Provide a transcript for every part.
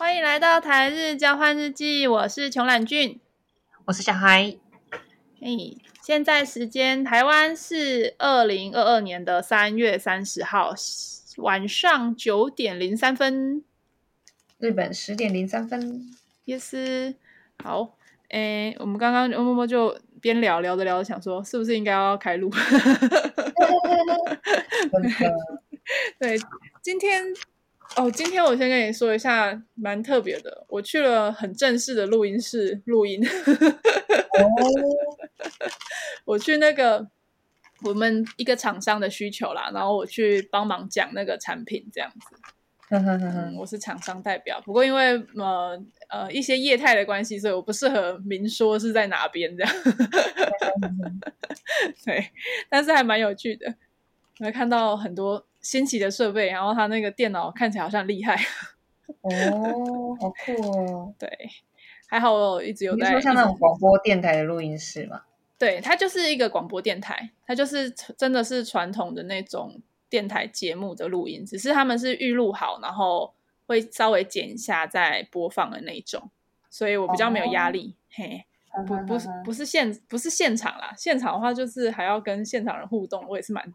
欢迎来到台日交换日记，我是穷懒俊，我是小孩。嘿，现在时间台湾是二零二二年的三月三十号晚上九点零三分，日本十点零三分。Yes，好，诶，我们刚刚默默就边聊聊着聊着，想说是不是应该要开录？对，今天哦，今天我先跟你说一下，蛮特别的，我去了很正式的录音室录音。哦，我去那个我们一个厂商的需求啦，然后我去帮忙讲那个产品这样子。嗯，我是厂商代表，不过因为呃呃一些业态的关系，所以我不适合明说是在哪边这样。对，但是还蛮有趣的，我会看到很多新奇的设备，然后他那个电脑看起来好像厉害。哦，好酷哦！对，还好我一直有在。你说像那种广播电台的录音室嘛？对，它就是一个广播电台，它就是真的是传统的那种。电台节目的录音，只是他们是预录好，然后会稍微剪一下再播放的那种，所以我比较没有压力。哦、嘿，不不是 不是现不是现场啦，现场的话就是还要跟现场人互动，我也是蛮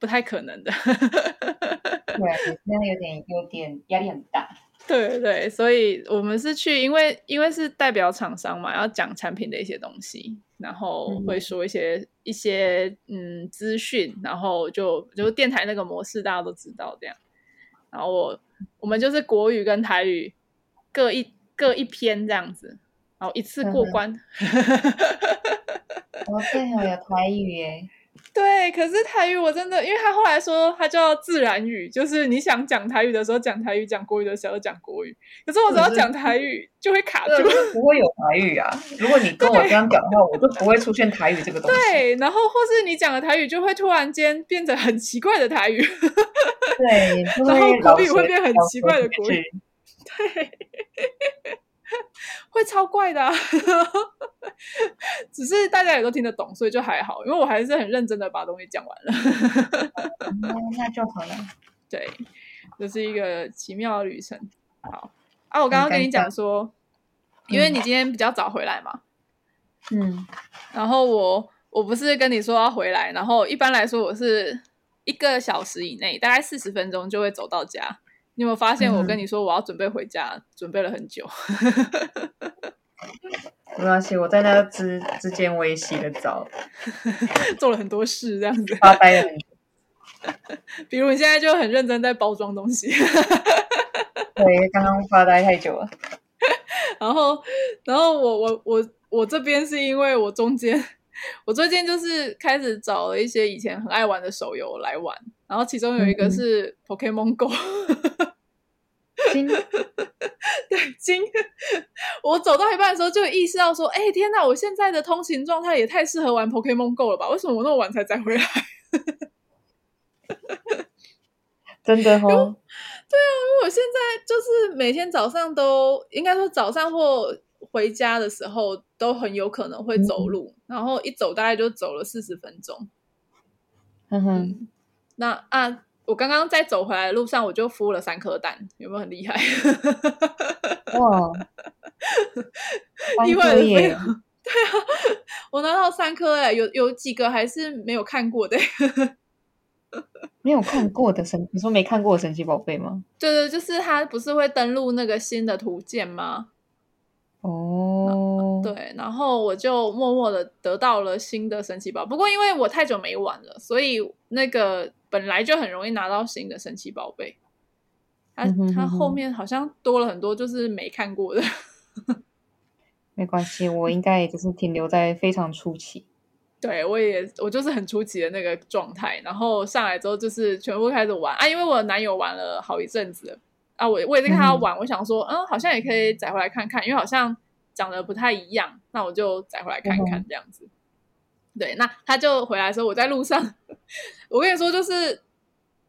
不太可能的。对，那有点有点压力很大。对对对，所以我们是去，因为因为是代表厂商嘛，要讲产品的一些东西。然后会说一些、嗯、一些嗯资讯，然后就就电台那个模式大家都知道这样。然后我我们就是国语跟台语各一各一篇这样子，然后一次过关。我最好有台语耶。对，可是台语我真的，因为他后来说他叫自然语，就是你想讲台语的时候讲台语，讲国语的时候讲国语。可是我只要讲台语就会卡住，不会有台语啊。如果你跟我这样讲的话，我就不会出现台语这个东西。对，然后或是你讲的台语就会突然间变成很奇怪的台语。对，然后国语会变很奇怪的国语。对。会超怪的，啊，只是大家也都听得懂，所以就还好。因为我还是很认真的把东西讲完了，嗯，那就好了。对，这，就是一个奇妙的旅程。好啊，我刚刚跟你讲说，因为你今天比较早回来嘛，嗯，然后我我不是跟你说要回来，然后一般来说我是一个小时以内，大概四十分钟就会走到家。你有没有发现我跟你说我要准备回家，嗯、准备了很久？没关系，我在那之之间我也洗了澡，做了很多事，这样子发呆了很久。比如你现在就很认真在包装东西，对，刚刚发呆太久了。然后，然后我我我我这边是因为我中间，我最近就是开始找了一些以前很爱玩的手游来玩，然后其中有一个是 Pokemon Go。金对金，我走到一半的时候就意识到说：“哎、欸，天哪！我现在的通勤状态也太适合玩 Pokemon Go 了吧？为什么我那么晚才再回来？” 真的哦，对啊，因为我现在就是每天早上都应该说早上或回家的时候都很有可能会走路，嗯、然后一走大概就走了四十分钟。嗯哼，那啊。我刚刚在走回来的路上，我就孵了三颗蛋，有没有很厉害？哇，意外的耶！对啊，我拿到三颗哎，有有几个还是没有看过的，没有看过的神，你说没看过的神奇宝贝吗？对对，就是它不是会登录那个新的图鉴吗？哦，对，然后我就默默的得到了新的神奇宝，不过因为我太久没玩了，所以那个。本来就很容易拿到新的神奇宝贝，它它后面好像多了很多，就是没看过的。没关系，我应该也就是停留在非常初期。对，我也我就是很初期的那个状态，然后上来之后就是全部开始玩啊，因为我男友玩了好一阵子了啊，我我也在看他玩，嗯、我想说，嗯，好像也可以载回来看看，因为好像长得不太一样，那我就载回来看看这样子。嗯对，那他就回来的时候，我在路上，我跟你说，就是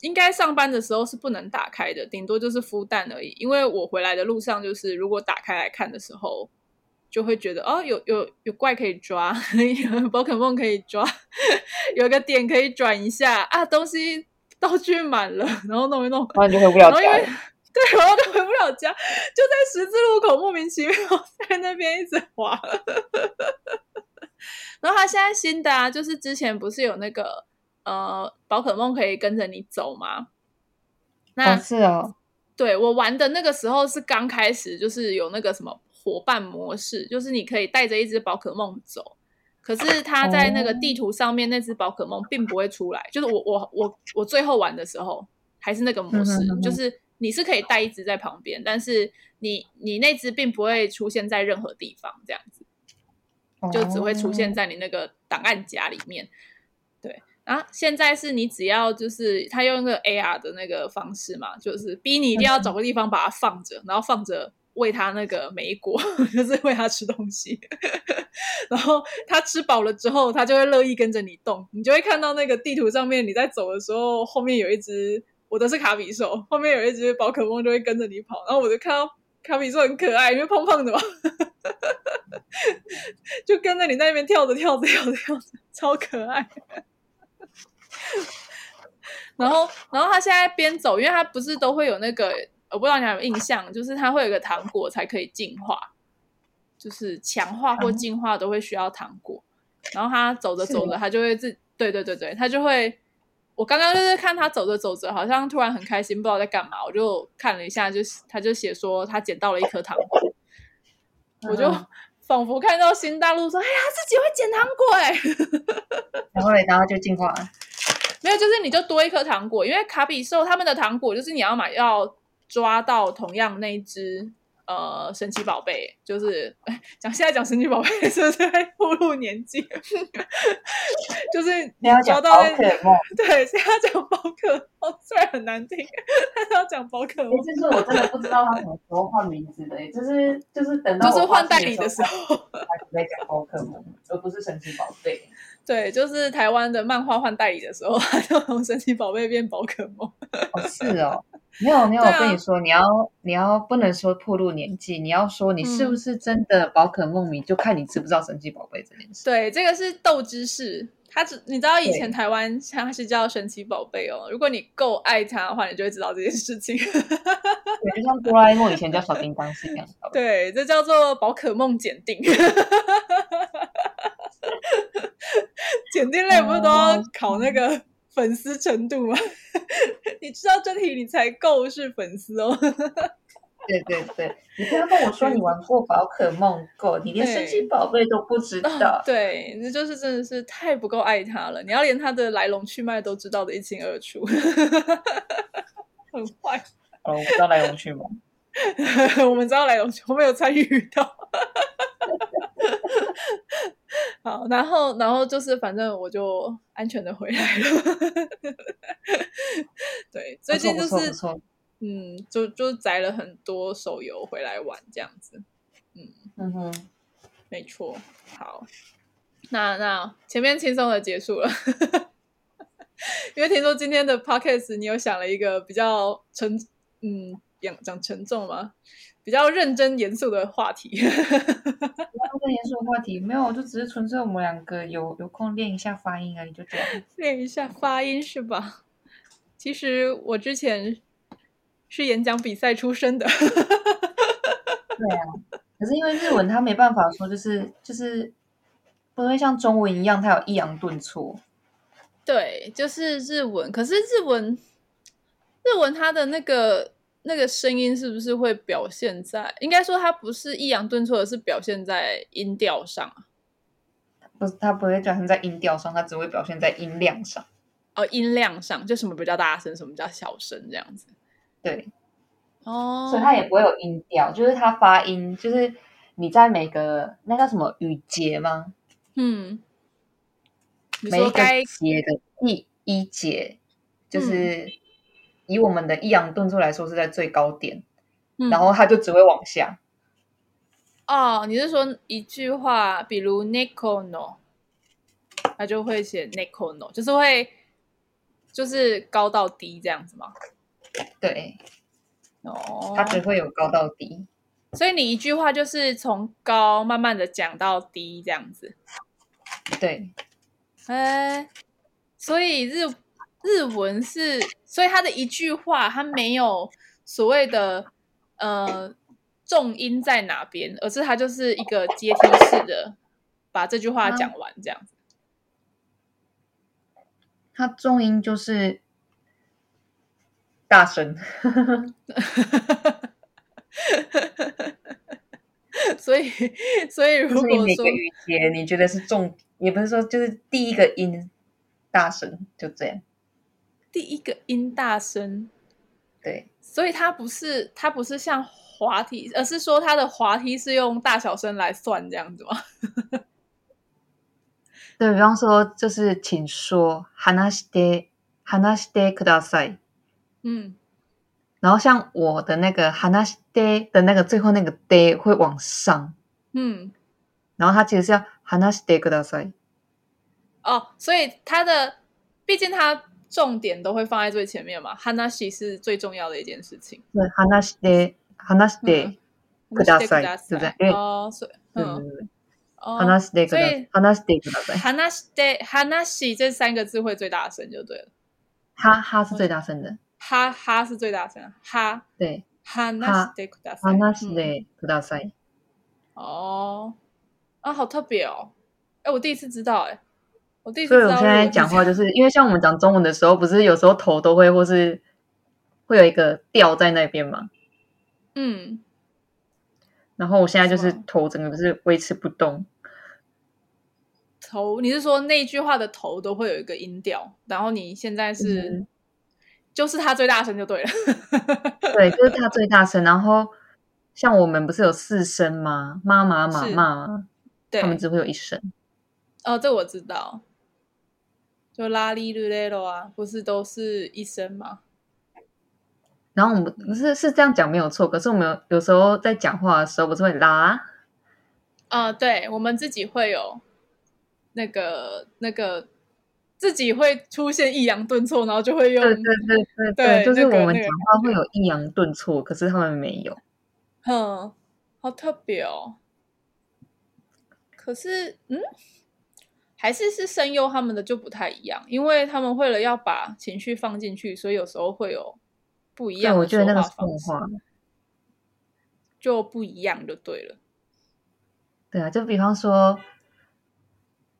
应该上班的时候是不能打开的，顶多就是孵蛋而已。因为我回来的路上，就是如果打开来看的时候，就会觉得哦，有有有怪可以抓，有宝可梦可以抓，有个点可以转一下啊，东西道具满了，然后弄一弄，然后就回不了家。对，然后就回不了家，就在十字路口莫名其妙在那边一直滑。然后他现在新的啊，就是之前不是有那个呃宝可梦可以跟着你走吗？那、哦、是哦，对我玩的那个时候是刚开始，就是有那个什么伙伴模式，就是你可以带着一只宝可梦走。可是他在那个地图上面，那只宝可梦并不会出来。哦、就是我我我我最后玩的时候还是那个模式，嗯哼嗯哼，就是你是可以带一只在旁边，但是你你那只并不会出现在任何地方，这样子，就只会出现在你那个档案夹里面。对，然后现在是你只要就是他用那个 AR 的那个方式嘛，就是逼你一定要找个地方把它放着，然后放着。喂它那个莓果，就是喂它吃东西，然后它吃饱了之后，它就会乐意跟着你动。你就会看到那个地图上面，你在走的时候，后面有一只，我的是卡比兽，后面有一只宝可梦就会跟着你跑。然后我就看到卡比兽很可爱，因为胖胖的嘛，就跟着你在那边跳着跳着跳着跳着，超可爱。然后，然后他现在边走，因为他不是都会有那个。我不知道你有没有印象，就是它会有个糖果才可以进化，就是强化或进化都会需要糖果。然后它走着走着，它就会自对对对对，它就会。我刚刚就是看他走着走着，好像突然很开心，不知道在干嘛。我就看了一下，就是他就写说他捡到了一颗糖果，我就仿佛看到新大陆说：“哎呀，自己会捡糖果哎！”然后然后就进化了。没有，就是你就多一颗糖果，因为卡比兽他们的糖果就是你要买要。抓到同样那一只呃神奇宝贝，就是讲现在讲神奇宝贝 是不是在步入年纪？就是你要抓到那个对，现在讲宝可梦虽然很难听，但是要讲宝可梦。其实我真的不知道他什么时候换名字的，就是就是等到就是换代理的时候，开始在讲宝可梦，而不是神奇宝贝。对，就是台湾的漫画换代理的时候，他就从神奇宝贝变宝可梦。哦，是哦。没有没有，我跟你说，啊、你要你要不能说破露年纪，你要说你是不是真的宝可梦迷，嗯、就看你知不知道神奇宝贝这件事。对，这个是斗知识，他只你知道以前台湾它是叫神奇宝贝哦。如果你够爱它的话，你就会知道这件事情。对，就像哆啦 A 梦以前叫小叮当是一样的。对，这叫做宝可梦检定。检定类不是都要考那个？粉丝程度吗？你知道这题你才够是粉丝哦。对对对，你不要跟我说你玩过宝可梦 Go，你连神奇宝贝都不知道。对，那就是真的是太不够爱他了。你要连他的来龙去脉都知道的一清二楚，很坏。哦，我不知道来龙去脉。我们知道来龙去，我没有参与到。好，然后，然后就是，反正我就安全的回来了。对，最近就是，嗯，就就载了很多手游回来玩，这样子。嗯嗯哼，没错。好，那那前面轻松的结束了，因为听说今天的 podcast 你有想了一个比较沉，嗯，讲讲沉重吗？比较认真严肃的话题，比较认真严肃的话题没有，就只是纯粹我们两个有有空练一下发音而已，就这样。练一下发音是吧？其实我之前是演讲比赛出身的。对啊，可是因为日文它没办法说，就是就是不会像中文一样，它有抑扬顿挫。对，就是日文，可是日文日文它的那个。那个声音是不是会表现在？应该说它不是抑扬顿挫的，是表现在音调上啊。不是，它不会表现在音调上，它只会表现在音量上。哦，音量上就什么比较大声，什么比较小声这样子。对，哦，所以它也不会有音调，就是它发音，就是你在每个那叫什么语节吗？嗯，每一个节的第一节就是。嗯以我们的抑扬顿挫来说，是在最高点，嗯、然后它就只会往下。哦，你是说一句话，比如 neko no，它就会写 neko no，就是会就是高到低这样子吗？对，哦，它只会有高到低，所以你一句话就是从高慢慢的讲到低这样子。对，哎，所以日日文是。所以他的一句话，他没有所谓的呃重音在哪边，而是他就是一个阶梯式的把这句话讲完这样子。它重音就是大声，所以所以如果说每个语节你觉得是重，也不是说就是第一个音大声，就这样。第一个音大声，对，所以它不是它不是像滑梯，而是说它的滑梯是用大小声来算这样子吗？对，比方说，就是请说“话して话してください”，嗯，然后像我的那个“话して”的那个最后那个 “de” 会往上，嗯，然后它其实是要“话してください”。哦，所以它的毕竟它。 重点都会放在最前面嘛，话是最重要的一件事情。对，话して话してください，对不对？哦，所以，嗯，话してください，话してください。话して话这三个字会最大声就对了。哈哈是最大声的，哈哈是最大声，哈对，话してください，话してください。哦，啊，好特别哦，哎，我第一次知道，哎。 我所以我现在讲话就是因为像我们讲中文的时候，不是有时候头都会或是会有一个调在那边嘛？嗯。然后我现在就是头整个不是维持不动。头，你是说那句话的头都会有一个音调？然后你现在是，嗯、就是他最大声就对了。对，就是他最大声。然后像我们不是有四声吗？妈妈妈妈，对，他们只会有一声。哦，这我知道。就拉里噜雷罗啊，不是都是一生吗？然后我们不是是这样讲没有错，可是我们有，有时候在讲话的时候不是会拉？啊、呃，对，我们自己会有那个那个自己会出现抑扬顿挫，然后就会用。对对对对对，对就是我们讲话会有抑扬顿挫，可是他们没有。哼，好特别哦。可是，嗯。还是是声优他们的就不太一样，因为他们为了要把情绪放进去，所以有时候会有不一样的说话方式，就不一样就对了。对啊，就比方说，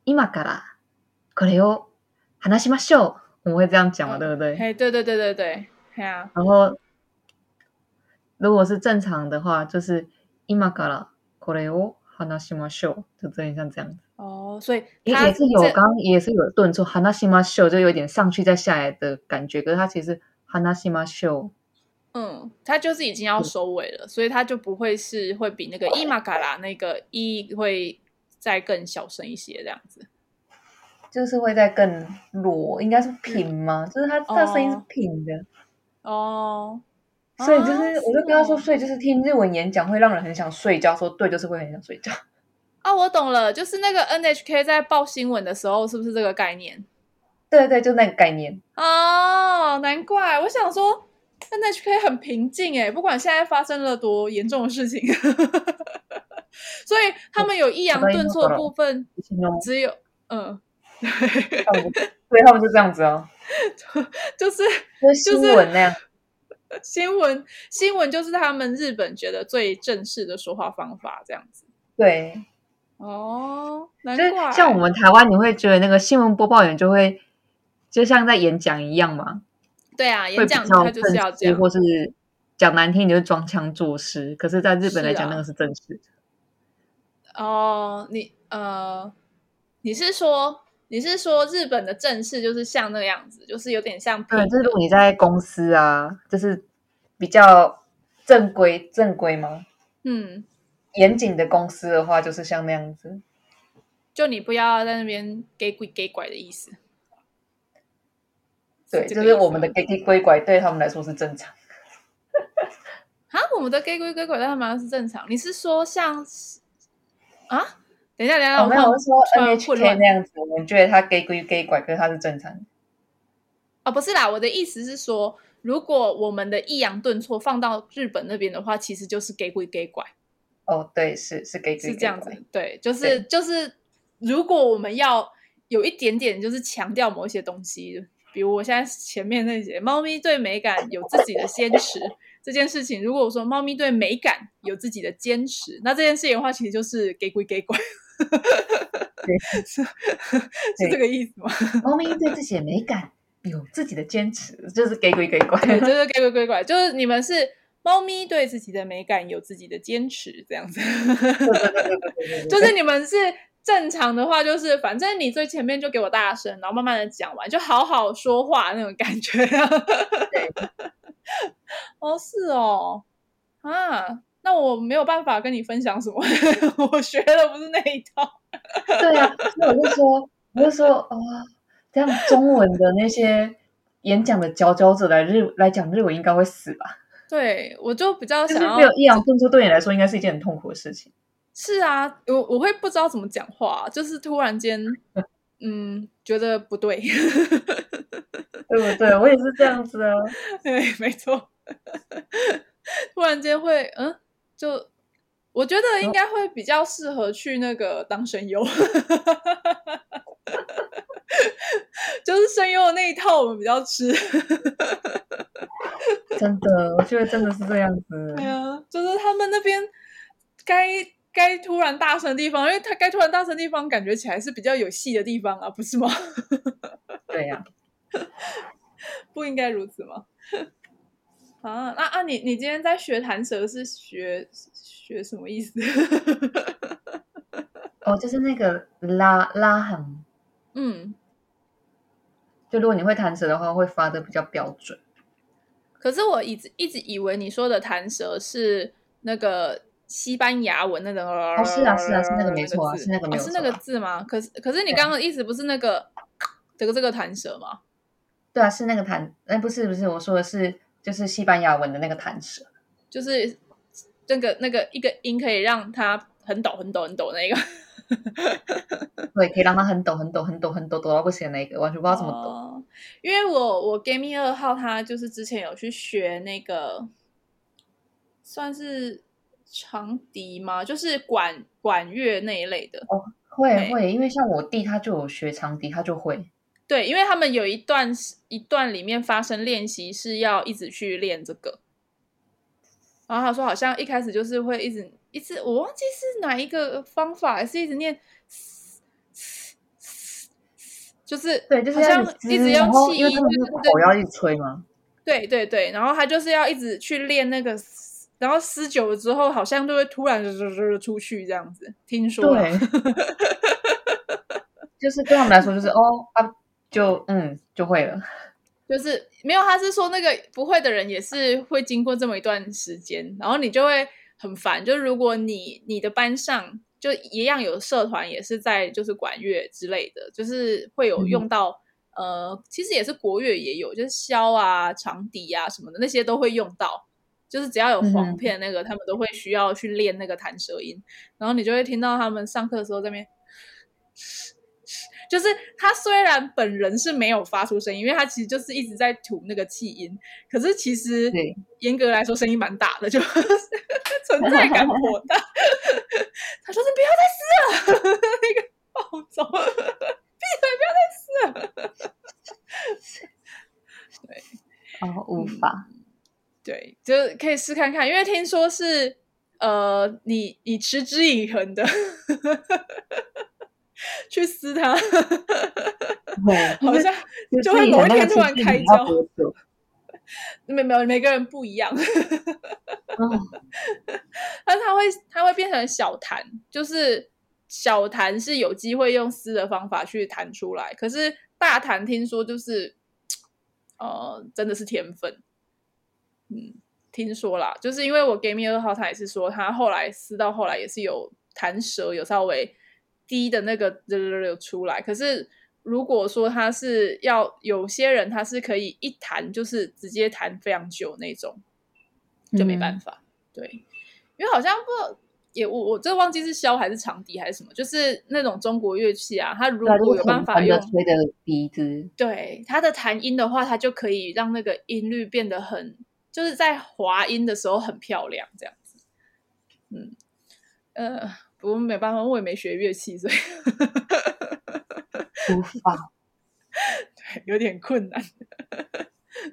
今からこれを话しましょう，我们会这样讲嘛，对不对？嘿，对对对对对，对啊。然后，如果是正常的话，就是今からこれを话しましょう，就这样像这样子。哦， 所以也也是有，刚刚也是有顿挫，话しましょう就有点上去再下来的感觉，可是它其实话しましょう，嗯，它就是已经要收尾了，所以它就不会是会比那个今から那个一会再更小声一些这样子，就是会再更弱，应该是平吗？嗯、就是它它声音是平的哦，所以就是我就跟他说，所以就是听日文演讲会让人很想睡觉，说对，就是会很想睡觉。 啊，我懂了，就是那个 NHK 在报新闻的时候，是不是这个概念？对对，就那个概念。哦，难怪我想说 NHK 很平静哎，不管现在发生了多严重的事情，所以他们有抑扬顿挫的部分，只有嗯，对，所以他们就这样子哦，就是就是新闻那样，新闻新闻就是他们日本觉得最正式的说话方法，这样子，对。哦，难怪。像我们台湾，你会觉得那个新闻播报员就会就像在演讲一样吗？对啊，演讲他就是要这样，或是讲难听，你就装腔作势。可是，在日本来讲，那个是正式的。哦，你呃，你是说你是说日本的正式就是像那个样子，就是有点像？对，就是如果你在公司啊，就是比较正规正规吗？嗯。严谨的公司的话，就是像那样子，就你不要在那边给鬼给拐的意思。对，就是我们的给给拐对他们来说是正常。啊，我们的给鬼给拐对他们来说是正常。你是说像啊？等一下，等一下，我没有说 NHK 那样子，我们觉得他给鬼给拐，可是他是正常的。哦，不是啦，我的意思是说，如果我们的抑扬顿挫放到日本那边的话，其实就是给鬼给拐。哦，对，是是给是这样子，对，就是就是，如果我们要有一点点就是强调某一些东西，比如我现在前面那些猫咪对美感有自己的坚持，这件事情，如果我说猫咪对美感有自己的坚持，那这件事情的话，其实就是给鬼给鬼，是是这个意思吗？猫咪对自己的美感有自己的坚持，就是给鬼给鬼，就。是给鬼给拐，就是你们是猫咪对自己的美感有自己的坚持，这样子，就是你们是。正常的话就是，反正你最前面就给我大声，然后慢慢的讲完，就好好说话那种感觉。哦，是哦，啊，那我没有办法跟你分享什么，我学的不是那一套。对啊，那我就说，我就说，啊、哦，这样中文的那些演讲的佼佼者来日来讲日文应该会死吧？对，我就比较想要，没有抑扬顿挫，对你来说应该是一件很痛苦的事情。是啊，我我会不知道怎么讲话，就是突然间，嗯，觉得不对，对不对？我也是这样子啊，对，没错，突然间会，嗯，就我觉得应该会比较适合去那个当声优，就是声优的那一套我们比较吃，真的，我觉得真的是这样子，对啊，就是他们那边该。该突然大声的地方，因为他该突然大声的地方，感觉起来是比较有戏的地方啊，不是吗？对呀、啊，不应该如此吗？啊，那啊，你你今天在学弹舌是学学什么意思？哦，就是那个拉拉横，嗯，就如果你会弹舌的话，会发的比较标准。可是我一直一直以为你说的弹舌是那个。西班牙文那种哦，是啊是啊是那个没错啊，是那个是那个字吗？可是可是你刚刚的意思不是那个这个这个弹舌吗？对啊，是那个弹，哎，不是不是，我说的是就是西班牙文的那个弹舌，就是那个那个一个音可以让它很抖很抖很抖那个，对，可以让他很抖很抖很抖很抖抖到不行那个，完全不知道怎么抖。哦、因为我我 Gaming 二号他就是之前有去学那个，算是。长笛吗？就是管管乐那一类的哦，会会，因为像我弟他就有学长笛，他就会。对，因为他们有一段一段里面发生练习是要一直去练这个。然后他说，好像一开始就是会一直一次，我忘记是哪一个方法，是一直念，就是对，就是好像一直用气音，口要一直吹吗？对对对，然后他就是要一直去练那个。然后撕久了之后，好像就会突然就就出去这样子。听说，对，就是对他们来说，就是哦，啊，就嗯，就会了。就是没有，他是说那个不会的人也是会经过这么一段时间，然后你就会很烦。就如果你你的班上就一样有社团，也是在就是管乐之类的，就是会有用到、嗯、呃，其实也是国乐也有，就是箫啊、长笛啊什么的那些都会用到。就是只要有簧片，那个、嗯、他们都会需要去练那个弹舌音，然后你就会听到他们上课的时候在那边，就是他虽然本人是没有发出声音，因为他其实就是一直在吐那个气音，可是其实严格来说声音蛮大的，就 存在感颇大。他说：“你不要再撕了，那个暴走，闭嘴，不要再撕了。”对，哦，无法。嗯对，就可以试看看，因为听说是呃，你你持之以恒的 去撕它，好像就会某一天突然开窍。没有没有，每个人不一样。但他会他会变成小弹，就是小弹是有机会用撕的方法去弹出来，可是大弹听说就是呃，真的是天分。嗯，听说啦，就是因为我 Game 二号，他也是说他后来撕到后来也是有弹舌，有稍微低的那个有出来。可是如果说他是要有些人，他是可以一弹就是直接弹非常久那种，就没办法。嗯、对，因为好像不也我我这忘记是箫还是长笛还是什么，就是那种中国乐器啊，他如果有办法用吹的笛子，对他的弹音的话，他就可以让那个音律变得很。就是在滑音的时候很漂亮，这样子，嗯，呃，不过没办法，我也没学乐器，所以无法，对，有点困难，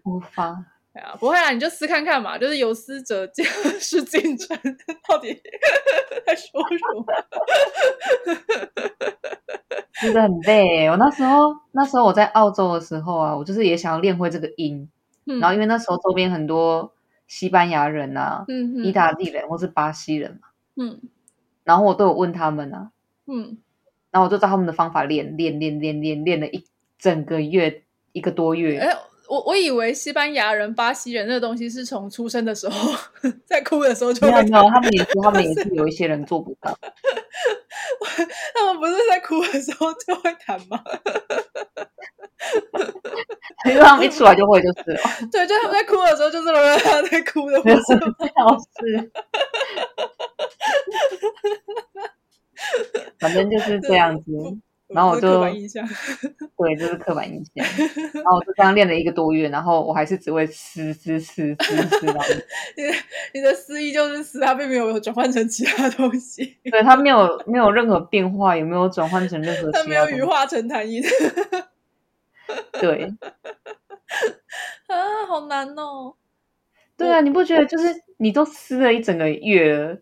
无法，哎呀，不会啊，你就撕看看嘛，就是有撕者 是进城，到底 在说什么？真的很累。我那时候，那时候我在澳洲的时候啊，我就是也想要练会这个音。嗯、然后因为那时候周边很多西班牙人啊，嗯嗯、意大利人或是巴西人嘛，嗯，然后我都有问他们啊，嗯，然后我就照他们的方法练练练练练练了一整个月，一个多月。哎，我我以为西班牙人、巴西人那个东西是从出生的时候在哭的时候就会没有没有，他们也是他们也是有一些人做不到。他们不是在哭的时候就会弹吗？因 为他们一出来就会就是了。对，就他们在哭的时候，就是他在哭的，不是老师。反正就是这样子，然后我就对，就是刻板印象。然后我就这样练了一个多月，然后我还是只会撕撕撕撕撕。你的你的思意就是撕，它并没有转换成其他东西。对，它没有没有任何变化，也没有转换成任何。它没有羽化成弹音。对，啊，好难哦。对啊，你不觉得就是你都撕了一整个月了，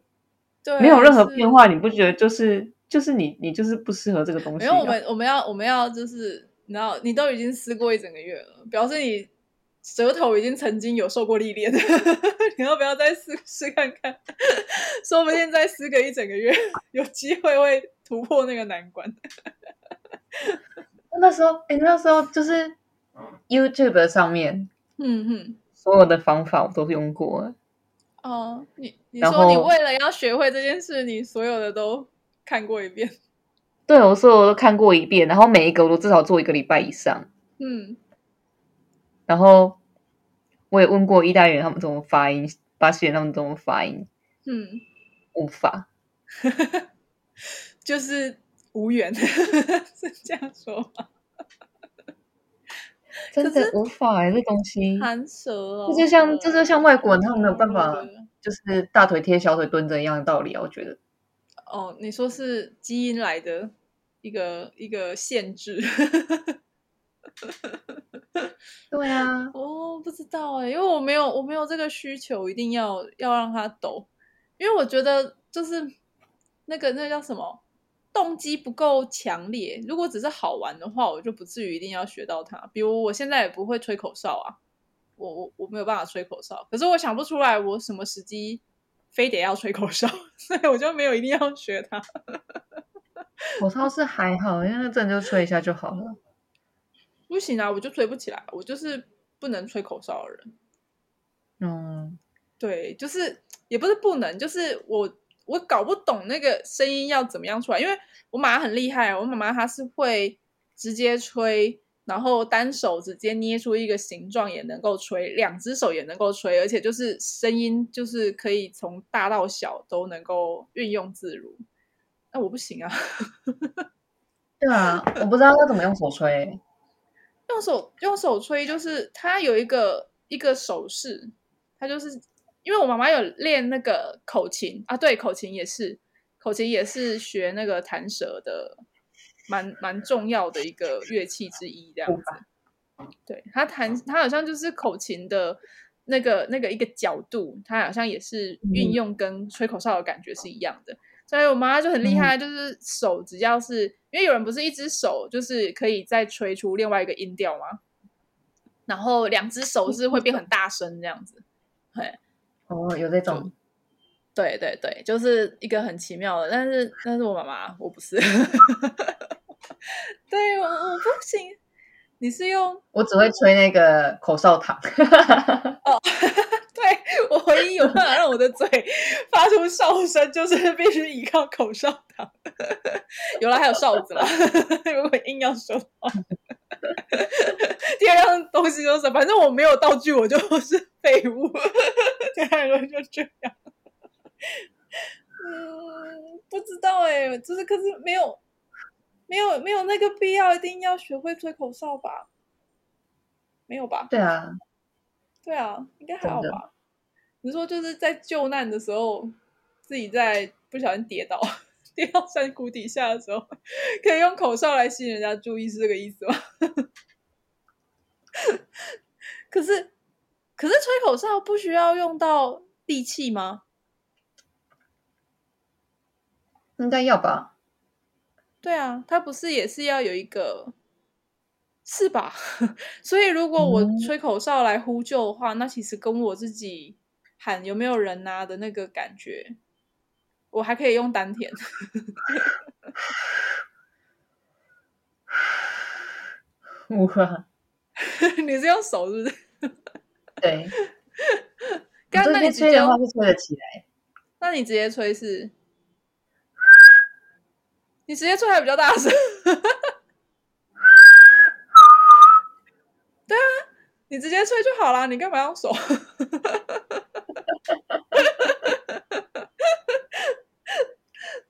对，没有任何变化，你不觉得就是就是你你就是不适合这个东西？没有，我们我们要我们要就是，然后你都已经撕过一整个月了，表示你舌头已经曾经有受过历练，你要不要再试试看看？说不定再撕个一整个月，有机会会突破那个难关。那时候，哎、欸，那时候就是 YouTube 上面，嗯哼，所有的方法我都用过了。哦，你你说你为了要学会这件事，你所有的都看过一遍？对，我所有的都看过一遍，然后每一个我都至少做一个礼拜以上。嗯，然后我也问过意大利人他们怎么发音，巴西人他们怎么发音，嗯，无法，就是。无缘 是这样说吗？真的无法哎，这东西弹舌哦，这就像这就像外国人，他们没有办法，就是大腿贴小腿蹲着一样的道理啊。我觉得哦，你说是基因来的一个一个限制，对啊，哦，不知道哎，因为我没有我没有这个需求，一定要要让它抖，因为我觉得就是那个那个叫什么？动机不够强烈，如果只是好玩的话，我就不至于一定要学到它。比如我现在也不会吹口哨啊，我我我没有办法吹口哨，可是我想不出来我什么时机非得要吹口哨，所以我就没有一定要学它。口哨是还好，因为真的就吹一下就好了。不行啊，我就吹不起来，我就是不能吹口哨的人。嗯，对，就是也不是不能，就是我。我搞不懂那个声音要怎么样出来，因为我妈妈很厉害，我妈妈她是会直接吹，然后单手直接捏出一个形状也能够吹，两只手也能够吹，而且就是声音就是可以从大到小都能够运用自如。那我不行啊。对啊，我不知道要怎么用手吹。用手用手吹就是它有一个一个手势，它就是。因为我妈妈有练那个口琴啊，对，口琴也是，口琴也是学那个弹舌的，蛮蛮重要的一个乐器之一，这样子。对，他弹，他好像就是口琴的那个那个一个角度，他好像也是运用跟吹口哨的感觉是一样的。所以我妈妈就很厉害，就是手只要是，因为有人不是一只手就是可以再吹出另外一个音调吗？然后两只手是会变很大声这样子，对。哦，有这种，对对对，就是一个很奇妙的，但是但是我妈妈我不是，对我我不行，你是用我只会吹那个口哨糖，哦，对我唯一有办法让我的嘴发出哨声，就是必须依靠口哨糖，有了还有哨子了，如果硬要说的话。第二样东西就是，反正我没有道具，我就是废物。第二个就这样。嗯，不知道哎、欸，就是可是没有，没有没有那个必要，一定要学会吹口哨吧？没有吧？对啊，对啊，应该还好吧？你说就是在救难的时候，自己在不小心跌倒。掉山谷底下的时候，可以用口哨来吸引人家注意，是这个意思吗？可是，可是吹口哨不需要用到力气吗？应该要吧。对啊，它不是也是要有一个，是吧？所以如果我吹口哨来呼救的话，嗯、那其实跟我自己喊有没有人啊的那个感觉，我还可以用丹田。哇！你是用手是不是？对。刚刚那你吹的话是吹得起来。那你直接吹是？你直接吹还比较大声。对啊，你直接吹就好了，你干嘛用手？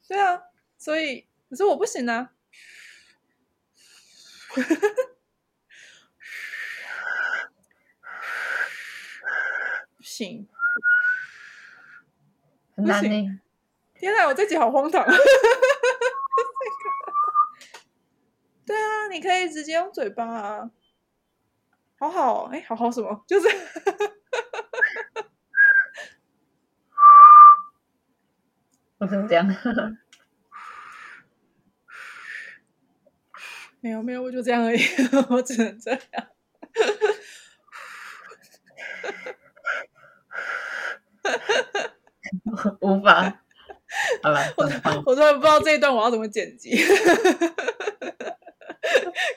对啊，所以可是我不行啊。行，很难呢。天哪，我这集好荒唐。对啊，你可以直接用嘴巴啊，好好哎，好好什么？就是 我怎么这样？没有没有，我就这样而已，我只能这样。无法，好了，我我突然不知道这一段我要怎么剪辑，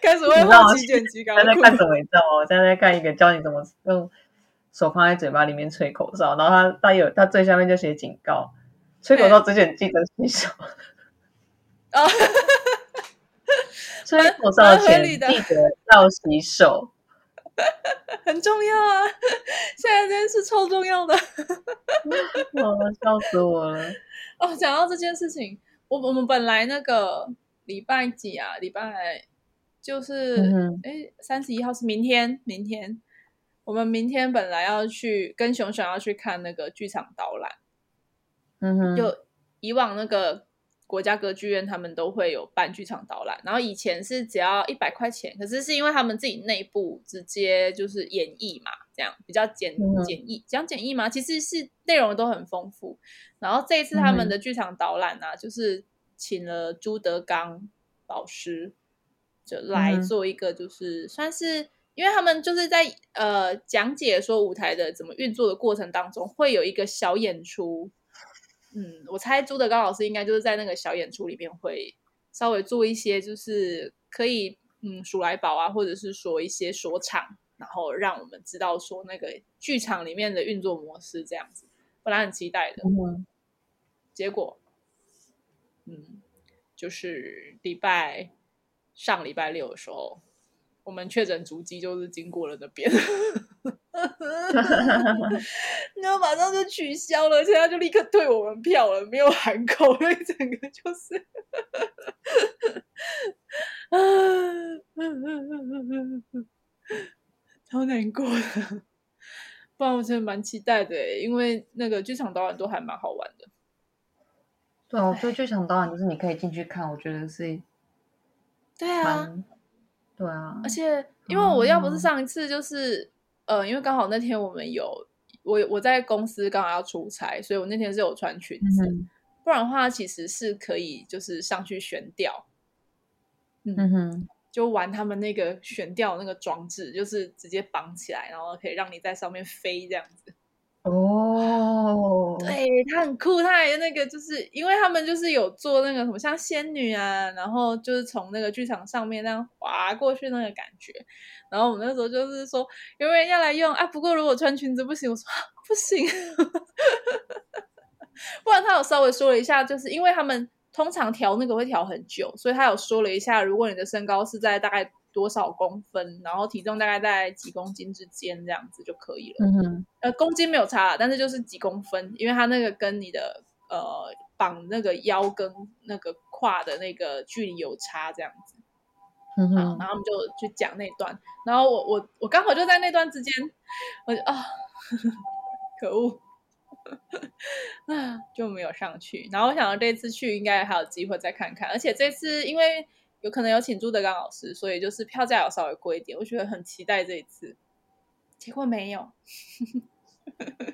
开始会好奇剪辑。刚刚在看什么？你知道吗？我现在在看一个教你怎么用手放在嘴巴里面吹口哨，然后他他有他最下面就写警告：吹口哨之前记得洗手。啊，吹口哨前记得要洗手。很重要啊！现在这件事超重要的，哦，笑死我了！哦，讲到这件事情，我我们本来那个礼拜几啊？礼拜就是哎，三十一号是明天，明天我们明天本来要去跟熊熊要去看那个剧场导览，嗯哼，就以往那个。国家歌剧院他们都会有办剧场导览，然后以前是只要一百块钱，可是是因为他们自己内部直接就是演绎嘛，这样比较简简易，讲简易嘛，其实是内容都很丰富。然后这一次他们的剧场导览呢、啊，就是请了朱德刚老师就来做一个，就是算是因为他们就是在呃讲解说舞台的怎么运作的过程当中，会有一个小演出。嗯，我猜朱德刚老师应该就是在那个小演出里面会稍微做一些，就是可以嗯数来宝啊，或者是说一些说唱，然后让我们知道说那个剧场里面的运作模式这样子，本来很期待的，嗯、结果嗯就是礼拜上礼拜六的时候，我们确诊足迹就是经过了那边。然后马上就取消了，现在就立刻退我们票了，没有喊口，所以整个就是，啊，超难过的。不然我真的蛮期待的，因为那个剧场导演都还蛮好玩的。对啊，我觉得剧场导演就是你可以进去看，我觉得是，对啊，对啊，而且因为我要不是上一次就是。呃，因为刚好那天我们有我我在公司刚好要出差，所以我那天是有穿裙子，嗯、不然的话其实是可以就是上去悬吊，嗯哼，就玩他们那个悬吊那个装置，就是直接绑起来，然后可以让你在上面飞这样子。哦，对，他很酷，他还有那个就是因为他们就是有做那个什么像仙女啊，然后就是从那个剧场上面那样滑过去那个感觉，然后我们那时候就是说有没有人要来用啊？不过如果穿裙子不行，我说不行，不然他有稍微说了一下，就是因为他们通常调那个会调很久，所以他有说了一下，如果你的身高是在大概。多少公分，然后体重大概在几公斤之间，这样子就可以了。嗯哼，呃，公斤没有差，但是就是几公分，因为它那个跟你的呃绑那个腰跟那个胯的那个距离有差，这样子。嗯哼，然后我们就去讲那段，然后我我我刚好就在那段之间，我就啊，可恶，啊就没有上去。然后我想到这次去应该还有机会再看看，而且这次因为。有可能有请朱德刚老师，所以就是票价有稍微贵一点。我觉得很期待这一次，结果没有，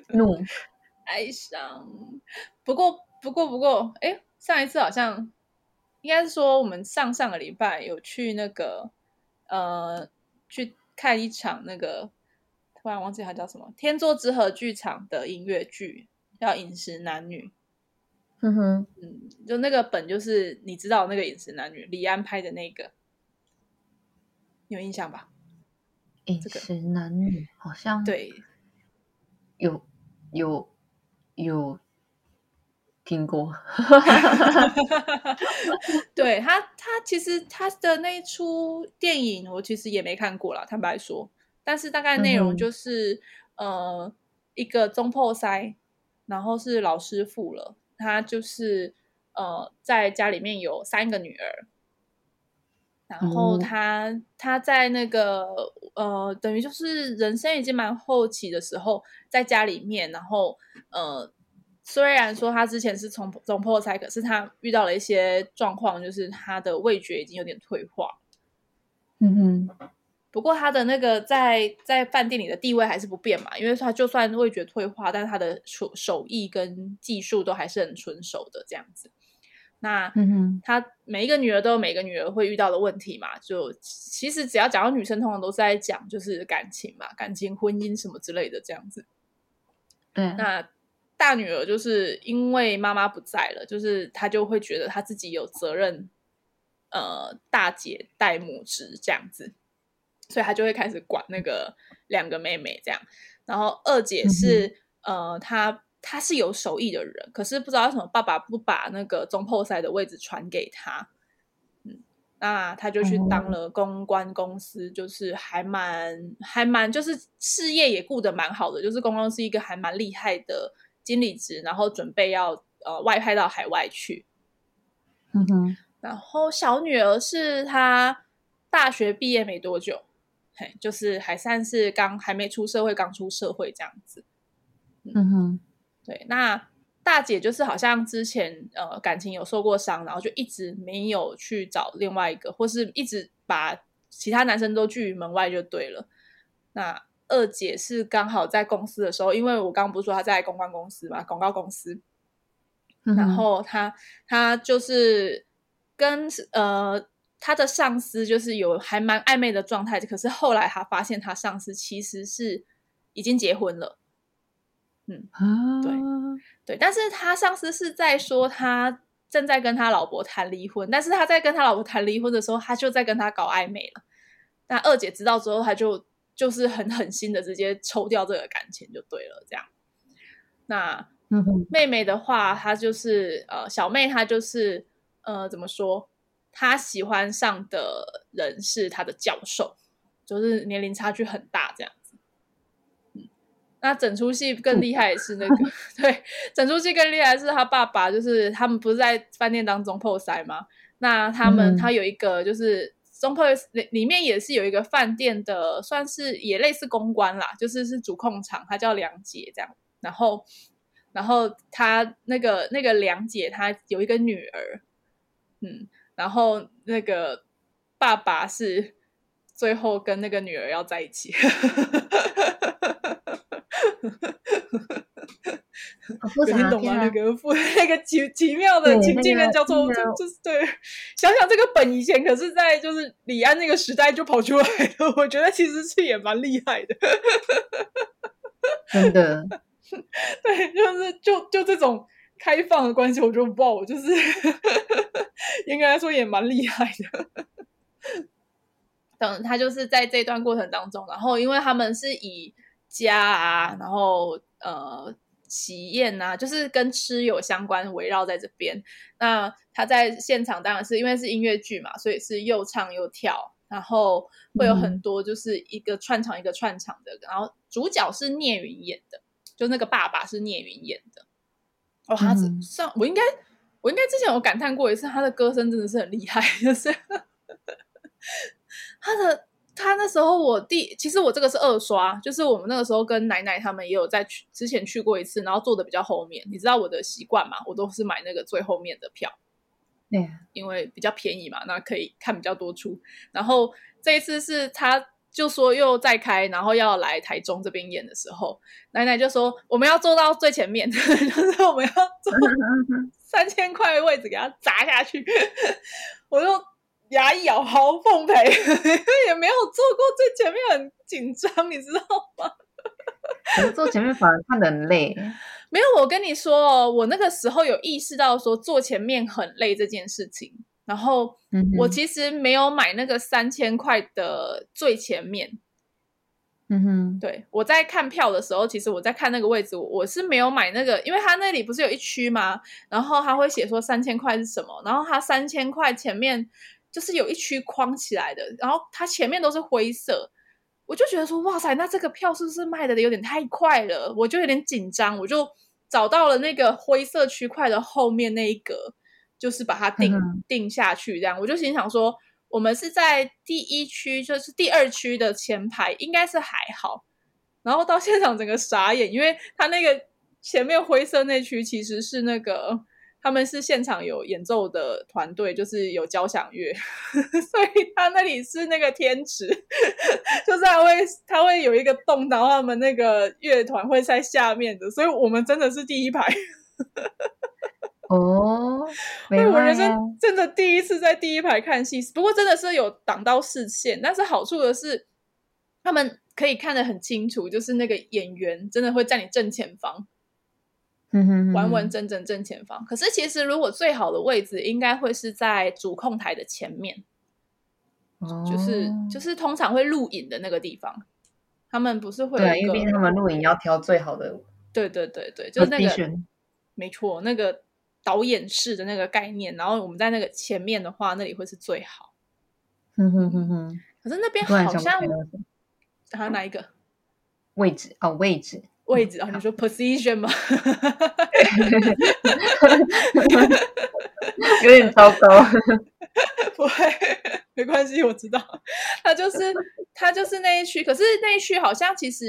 怒 哀伤。不过，不过，不过，哎，上一次好像应该是说我们上上个礼拜有去那个呃去看一场那个，突然忘记它叫什么天作之合剧场的音乐剧，叫《饮食男女》。嗯哼，嗯，就那个本就是你知道那个饮食男女李安拍的那个，有印象吧？饮食男女好像对，有有有听过。对他，他其实他的那一出电影我其实也没看过啦，坦白说。但是大概内容就是，嗯、呃，一个中破塞，然后是老师傅了。他就是呃，在家里面有三个女儿，然后他、嗯、他在那个呃，等于就是人生已经蛮后期的时候，在家里面，然后呃，虽然说他之前是从从破财，可是他遇到了一些状况，就是他的味觉已经有点退化。嗯哼。不过他的那个在在饭店里的地位还是不变嘛，因为他就算味觉退化，但是他的手手艺跟技术都还是很纯熟的这样子。那他每一个女儿都有每个女儿会遇到的问题嘛，就其实只要讲到女生，通常都是在讲就是感情嘛，感情、婚姻什么之类的这样子。对，那大女儿就是因为妈妈不在了，就是她就会觉得她自己有责任，呃，大姐带母职这样子。所以他就会开始管那个两个妹妹这样，然后二姐是、嗯、呃，她她是有手艺的人，可是不知道为什么爸爸不把那个中破塞的位置传给她，嗯，那他就去当了公关公司，就是还蛮还蛮就是事业也顾得蛮好的，就是公关是一个还蛮厉害的经理职，然后准备要呃外派到海外去，嗯哼，然后小女儿是她大学毕业没多久。嘿，就是还算是刚还没出社会，刚出社会这样子。嗯，嗯哼，对。那大姐就是好像之前呃感情有受过伤，然后就一直没有去找另外一个，或是一直把其他男生都拒于门外就对了。那二姐是刚好在公司的时候，因为我刚刚不是说她在公关公司嘛，广告公司，嗯、然后她她就是跟呃。他的上司就是有还蛮暧昧的状态，可是后来他发现他上司其实是已经结婚了，嗯，对对，但是他上司是在说他正在跟他老婆谈离婚，但是他在跟他老婆谈离婚的时候，他就在跟他搞暧昧了。那二姐知道之后，他就就是很狠心的直接抽掉这个感情就对了，这样。那妹妹的话，她就是呃小妹，她就是呃怎么说？他喜欢上的人是他的教授，就是年龄差距很大这样子。嗯，那整出戏更厉害的是那个，对，整出戏更厉害的是他爸爸，就是他们不是在饭店当中破塞吗？那他们、嗯、他有一个就是中破里里面也是有一个饭店的，算是也类似公关啦，就是是主控场，他叫梁姐这样。然后，然后他那个那个梁姐，她有一个女儿，嗯。然后那个爸爸是最后跟那个女儿要在一起，你 懂吗？那个父那个奇奇妙的情境跟交错，就就是对。想想这个本以前可是在就是李安那个时代就跑出来的，我觉得其实是也蛮厉害的，真的。对，就是就就这种。开放的关系，我就不我 就是应该说也蛮厉害的。等他就是在这段过程当中，然后因为他们是以家啊，然后呃喜宴啊，就是跟吃有相关，围绕在这边。那他在现场当然是因为是音乐剧嘛，所以是又唱又跳，然后会有很多就是一个串场一个串场的。然后主角是聂云演的，就那个爸爸是聂云演的。哦，他上我应该我应该之前有感叹过一次，他的歌声真的是很厉害，就是 他的他那时候我第其实我这个是二刷，就是我们那个时候跟奶奶他们也有在去之前去过一次，然后坐的比较后面，你知道我的习惯嘛，我都是买那个最后面的票，对，因为比较便宜嘛，那可以看比较多出。然后这一次是他就说又再开，然后要来台中这边演的时候，奶奶就说我们要坐到最前面，就是我们要坐三千块的位置给他砸下去。我就牙咬好奉陪，也没有坐过最前面，很紧张，你知道吗？可坐前面反而看得很累。没有，我跟你说哦，我那个时候有意识到说坐前面很累这件事情。然后我其实没有买那个三千块的最前面，嗯哼，对，我在看票的时候，其实我在看那个位置，我是没有买那个，因为他那里不是有一区吗？然后他会写说三千块是什么，然后他三千块前面就是有一区框起来的，然后它前面都是灰色，我就觉得说哇塞，那这个票是不是卖的有点太快了？我就有点紧张，我就找到了那个灰色区块的后面那一格。就是把它定、嗯、定下去，这样我就心想说，我们是在第一区，就是第二区的前排，应该是还好。然后到现场整个傻眼，因为他那个前面灰色那区其实是那个他们是现场有演奏的团队，就是有交响乐，所以他那里是那个天池，就是他会他会有一个洞，然后他们那个乐团会在下面的，所以我们真的是第一排。哦，因为我人生真的第一次在第一排看戏，不过真的是有挡到视线，但是好处的是，他们可以看得很清楚，就是那个演员真的会在你正前方，嗯哼，完完整整正前方。可是其实如果最好的位置应该会是在主控台的前面，哦，就是就是通常会录影的那个地方，他们不是会对，因为毕竟他们录影要挑最好的，对对对对，就是那个没错那个。导演式的那个概念，然后我们在那个前面的话，那里会是最好。哼哼哼哼。可是那边好像还有哪一个位置？哦，位置，位置啊！你说 position 吗？有点糟糕。不会，没关系，我知道。他就是他就是那一区，可是那一区好像其实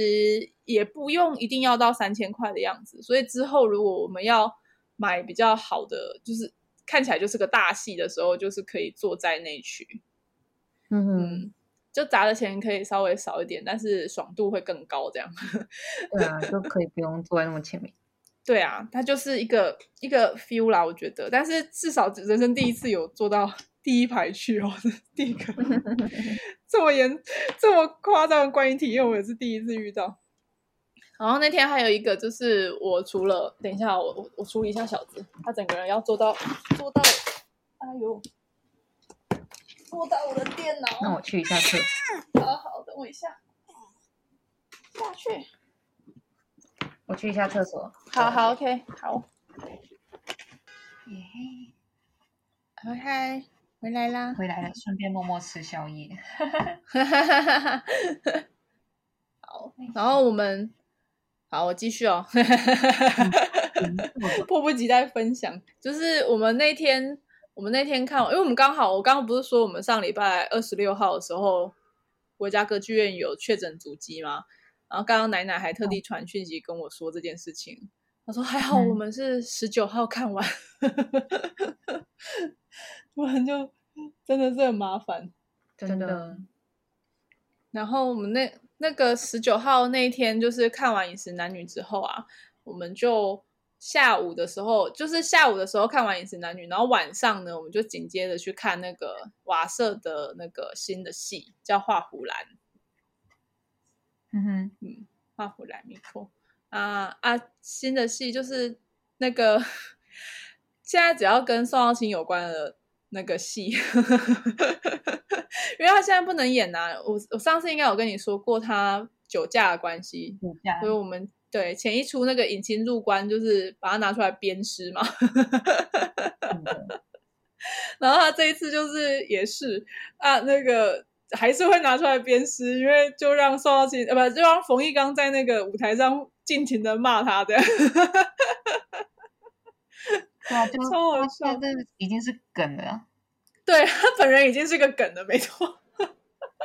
也不用一定要到三千块的样子。所以之后如果我们要买比较好的，就是看起来就是个大戏的时候，就是可以坐在那区，嗯哼嗯，就砸的钱可以稍微少一点，但是爽度会更高，这样。对啊，就可以不用坐在那么前面。对啊，它就是一个一个 feel 啦，我觉得。但是至少人生第一次有坐到第一排去哦，第一个 这么严、这么夸张的观影体验，我也是第一次遇到。然后那天还有一个，就是我除了等一下，我我我处理一下小子，他整个人要做到做到，哎呦，做到我的电脑。那我去一下厕所。好好，等我一下，下去。我去一下厕所。好好，OK，好。嗨嗨，回来啦！回来了，顺便默默吃宵夜。好，然后我们。好，我继续哦，迫不及待分享。就是我们那天，我们那天看，因为我们刚好，我刚刚不是说我们上礼拜二十六号的时候，国家歌剧院有确诊足迹吗？然后刚刚奶奶还特地传讯息跟我说这件事情。她说还好我们是十九号看完，不然就真的是很麻烦，真的。然后我们那。那个十九号那一天，就是看完《饮食男女》之后啊，我们就下午的时候，就是下午的时候看完《饮食男女》，然后晚上呢，我们就紧接着去看那个瓦舍的那个新的戏，叫《画虎兰》。嗯哼，嗯，《画虎兰》没错啊啊，新的戏就是那个 现在只要跟宋耀卿有关的那个戏。因为他现在不能演呐、啊，我我上次应该有跟你说过他酒驾的关系，酒驾，所以我们对前一出那个引擎入关就是把他拿出来鞭尸嘛，嗯、然后他这一次就是也是啊，那个还是会拿出来鞭尸，因为就让宋少卿呃不就让冯毅刚在那个舞台上尽情的骂他这样，对啊，就超好笑，这已经是梗了。对，他本人已经是个梗了，没错。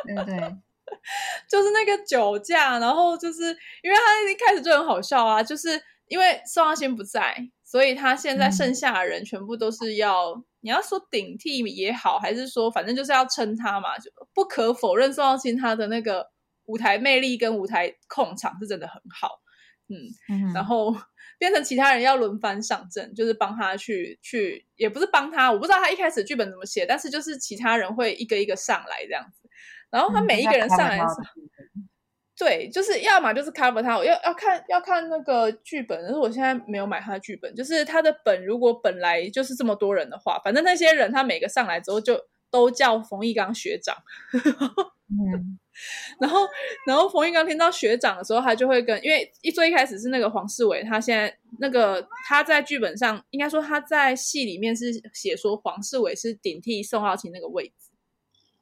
对对，就是那个酒驾，然后就是因为他一开始就很好笑啊，就是因为宋浩兴不在，所以他现在剩下的人全部都是要，嗯、你要说顶替也好，还是说反正就是要撑他嘛。就不可否认，宋浩兴他的那个舞台魅力跟舞台控场是真的很好。嗯，嗯，然后变成其他人要轮番上阵，就是帮他去去，也不是帮他，我不知道他一开始剧本怎么写，但是就是其他人会一个一个上来这样子，然后他每一个人上来的时候。嗯对，就是要么就是 cover 他，我要要看要看那个剧本，但是我现在没有买他的剧本。就是他的本，如果本来就是这么多人的话，反正那些人他每个上来之后就都叫冯一刚学长。嗯，然后然后冯玉刚听到学长的时候，他就会跟，因为一最一开始是那个黄世伟，他现在那个他在剧本上应该说他在戏里面是写说黄世伟是顶替宋浩勤那个位置。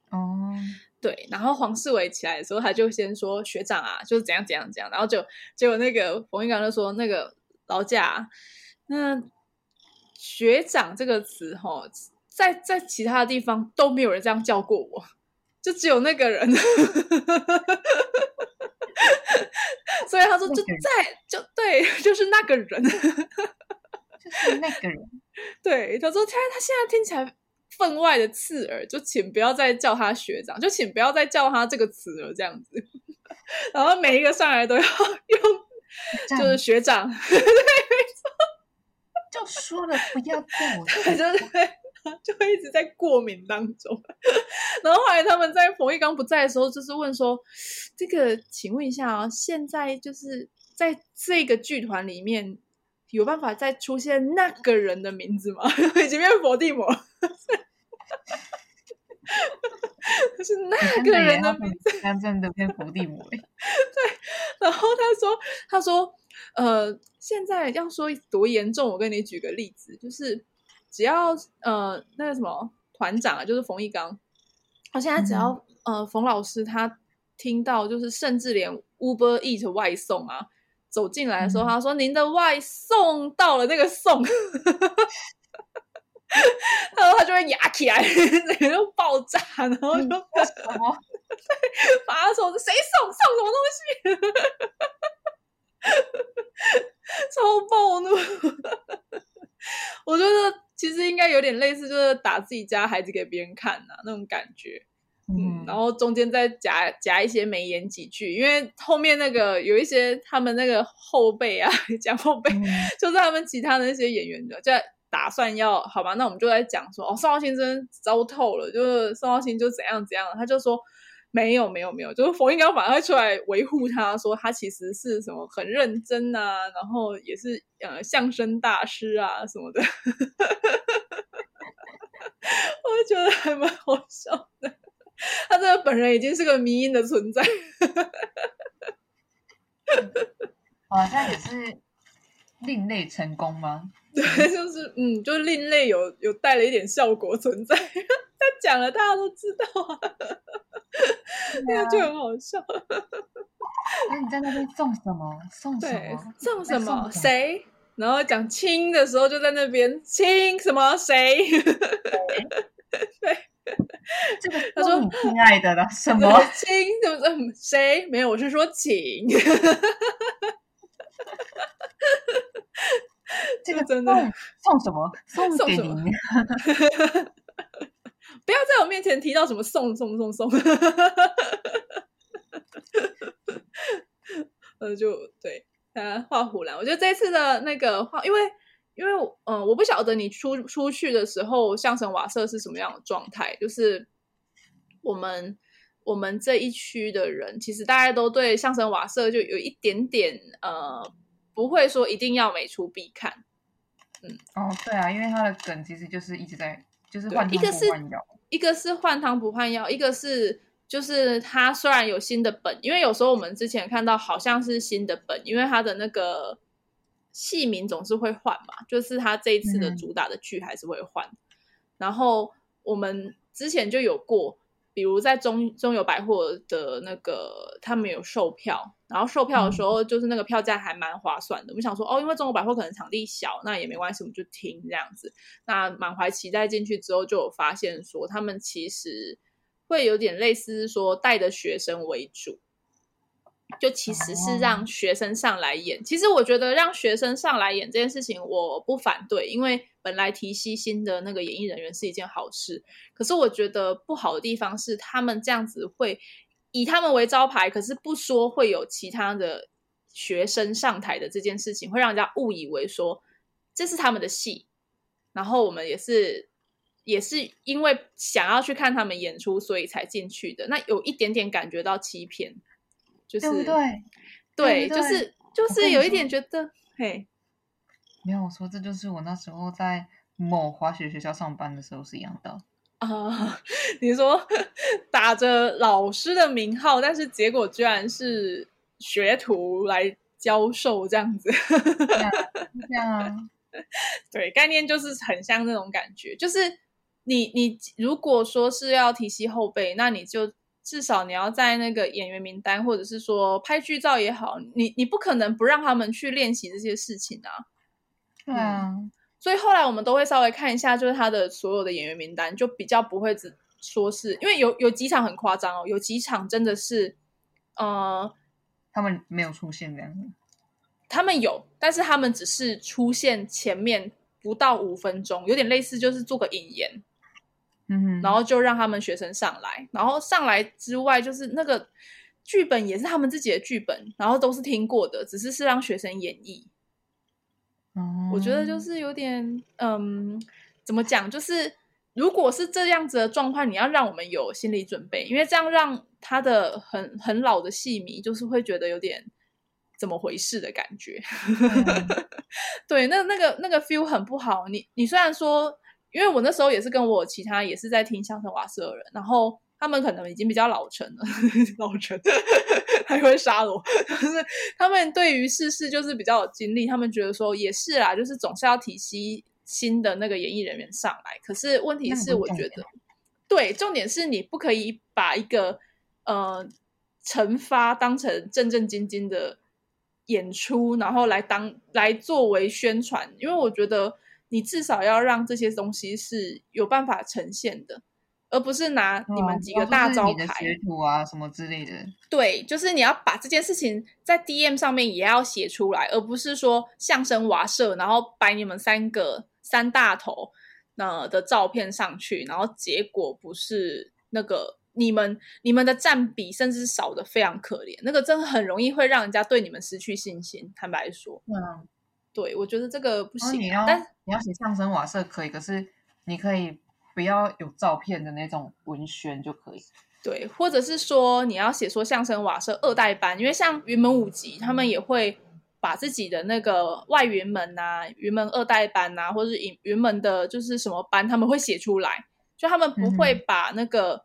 哦。对，然后黄世伟起来的时候，他就先说学长啊，就是怎样怎样怎样，然后就结果那个冯玉刚就说那个劳驾，那学长这个词哈，在在其他的地方都没有人这样叫过我，就只有那个人，所以他说就在就对，就是那个人，就是那个人，对，他说他他现在听起来。分外的刺耳，就请不要再叫他学长，就请不要再叫他这个词了，这样子。然后每一个上来都要用，就是学长，对，没错，就说了不要叫我，对，就是 就会一直在过敏当中。然后后来他们在冯玉刚不在的时候，就是问说：“这个，请问一下啊，现在就是在这个剧团里面。”有办法再出现那个人的名字吗？已经变佛地魔，是那个人的名字，真的变佛地魔。对，然后他说：“他说，呃，现在要说多严重，我跟你举个例子，就是只要呃那个什么团长啊，就是冯一刚，他现在只要、嗯、呃冯老师他听到，就是甚至连 Uber Eat 外送啊。”走进来的时候，他说：“您的外送到了。”那个送，他说他就会压起来，整个就爆炸，然后就什么？把他说：“谁送？送什么东西？” 超暴怒！我觉得其实应该有点类似，就是打自己家孩子给别人看呐、啊，那种感觉。嗯，然后中间再夹夹一些没演几句，因为后面那个有一些他们那个后辈啊，讲后辈，嗯、就是他们其他的那些演员的，就打算要好吧，那我们就在讲说，哦，宋浩先生糟透了，就是宋浩兴就怎样怎样，他就说没有没有没有，就是冯翊纲反而会出来维护他，说他其实是什么很认真啊，然后也是呃相声大师啊什么的，我觉得还蛮好笑的。他这个本人已经是个迷因的存在，好像也是另类成功吗？对，就是嗯，就是另类有有带了一点效果存在。他讲了，大家都知道啊，那、啊、就很好笑。那你在那边送什么？送什么？送什么？谁？然后讲亲的时候就在那边亲什么？谁？对。这个他说：“亲爱的了，什么亲？怎么谁没有？我是说请。这个真的送什么？送给您。不要在我面前提到什么送送送送。呃，就对他画虎兰。我觉得这次的那个画，因为。”因为嗯，我不晓得你出出去的时候，相声瓦舍是什么样的状态。就是我们我们这一区的人，其实大家都对相声瓦舍就有一点点呃，不会说一定要每出必看。嗯，哦，对啊，因为他的梗其实就是一直在就是换汤不换药，一个是换汤不换药，一个是就是它虽然有新的本，因为有时候我们之前看到好像是新的本，因为它的那个。戏名总是会换嘛，就是它这一次的主打的剧还是会换。嗯、然后我们之前就有过，比如在中中友百货的那个，他们有售票，然后售票的时候就是那个票价还蛮划算的。嗯、我们想说，哦，因为中友百货可能场地小，那也没关系，我们就听这样子。那满怀期待进去之后，就有发现说，他们其实会有点类似说带的学生为主。就其实是让学生上来演。Oh. 其实我觉得让学生上来演这件事情，我不反对，因为本来提携新的那个演艺人员是一件好事。可是我觉得不好的地方是，他们这样子会以他们为招牌，可是不说会有其他的学生上台的这件事情，会让人家误以为说这是他们的戏。然后我们也是也是因为想要去看他们演出，所以才进去的。那有一点点感觉到欺骗。就是、对不对？对，就是就是有一点觉得，嘿，没有我说，这就是我那时候在某滑雪学校上班的时候是一样的啊、呃。你说 打着老师的名号，但是结果居然是学徒来教授这样子，这样啊？对，概念就是很像那种感觉，就是你你如果说是要提携后辈，那你就。至少你要在那个演员名单，或者是说拍剧照也好，你你不可能不让他们去练习这些事情啊。对啊、嗯，所以后来我们都会稍微看一下，就是他的所有的演员名单，就比较不会只说是因为有有几场很夸张哦，有几场真的是，呃，他们没有出现这样子。他们有，但是他们只是出现前面不到五分钟，有点类似就是做个引言。嗯，然后就让他们学生上来，然后上来之外，就是那个剧本也是他们自己的剧本，然后都是听过的，只是是让学生演绎。嗯，我觉得就是有点，嗯，怎么讲？就是如果是这样子的状况，你要让我们有心理准备，因为这样让他的很很老的戏迷就是会觉得有点怎么回事的感觉。嗯、对，那那个那个 feel 很不好。你你虽然说。因为我那时候也是跟我其他也是在听相声瓦舍的人，然后他们可能已经比较老成了，老成还会杀我，就是他们对于世事就是比较有经历，他们觉得说也是啦，就是总是要提携新的那个演艺人员上来。可是问题是，我觉得对，重点是你不可以把一个呃惩罚当成正正经经的演出，然后来当来作为宣传，因为我觉得。你至少要让这些东西是有办法呈现的，而不是拿你们几个大招牌、啊什么之类的。对，就是你要把这件事情在 DM 上面也要写出来，而不是说相声瓦舍，然后摆你们三个三大头那的照片上去，然后结果不是那个你们你们的占比甚至少的非常可怜，那个真的很容易会让人家对你们失去信心。坦白说，嗯。对，我觉得这个不行。你要但你要写相声瓦舍可以，可是你可以不要有照片的那种文宣就可以。对，或者是说你要写说相声瓦舍二代班，因为像云门舞集，他们也会把自己的那个外云门啊、云门二代班啊，或者是云云门的就是什么班，他们会写出来，就他们不会把那个、嗯、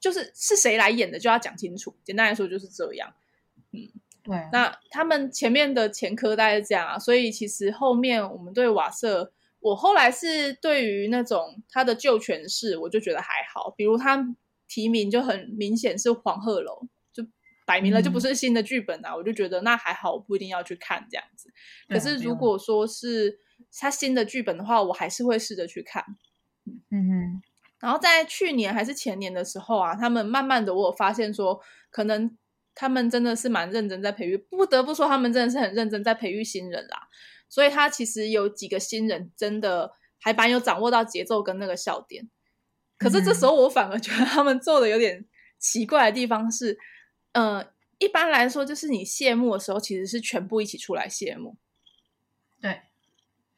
就是是谁来演的就要讲清楚。简单来说就是这样，嗯。对、啊，那他们前面的前科大概是这样啊，所以其实后面我们对瓦舍，我后来是对于那种他的旧诠释，我就觉得还好，比如他提名就很明显是黄鹤楼，就摆明了就不是新的剧本啊，嗯、我就觉得那还好，我不一定要去看这样子。可是如果说是他新的剧本的话，我还是会试着去看。嗯哼，然后在去年还是前年的时候啊，他们慢慢的我有发现说可能。他们真的是蛮认真在培育，不得不说，他们真的是很认真在培育新人啦。所以他其实有几个新人真的还蛮有掌握到节奏跟那个笑点。可是这时候我反而觉得他们做的有点奇怪的地方是，嗯、呃，一般来说就是你谢幕的时候其实是全部一起出来谢幕。对，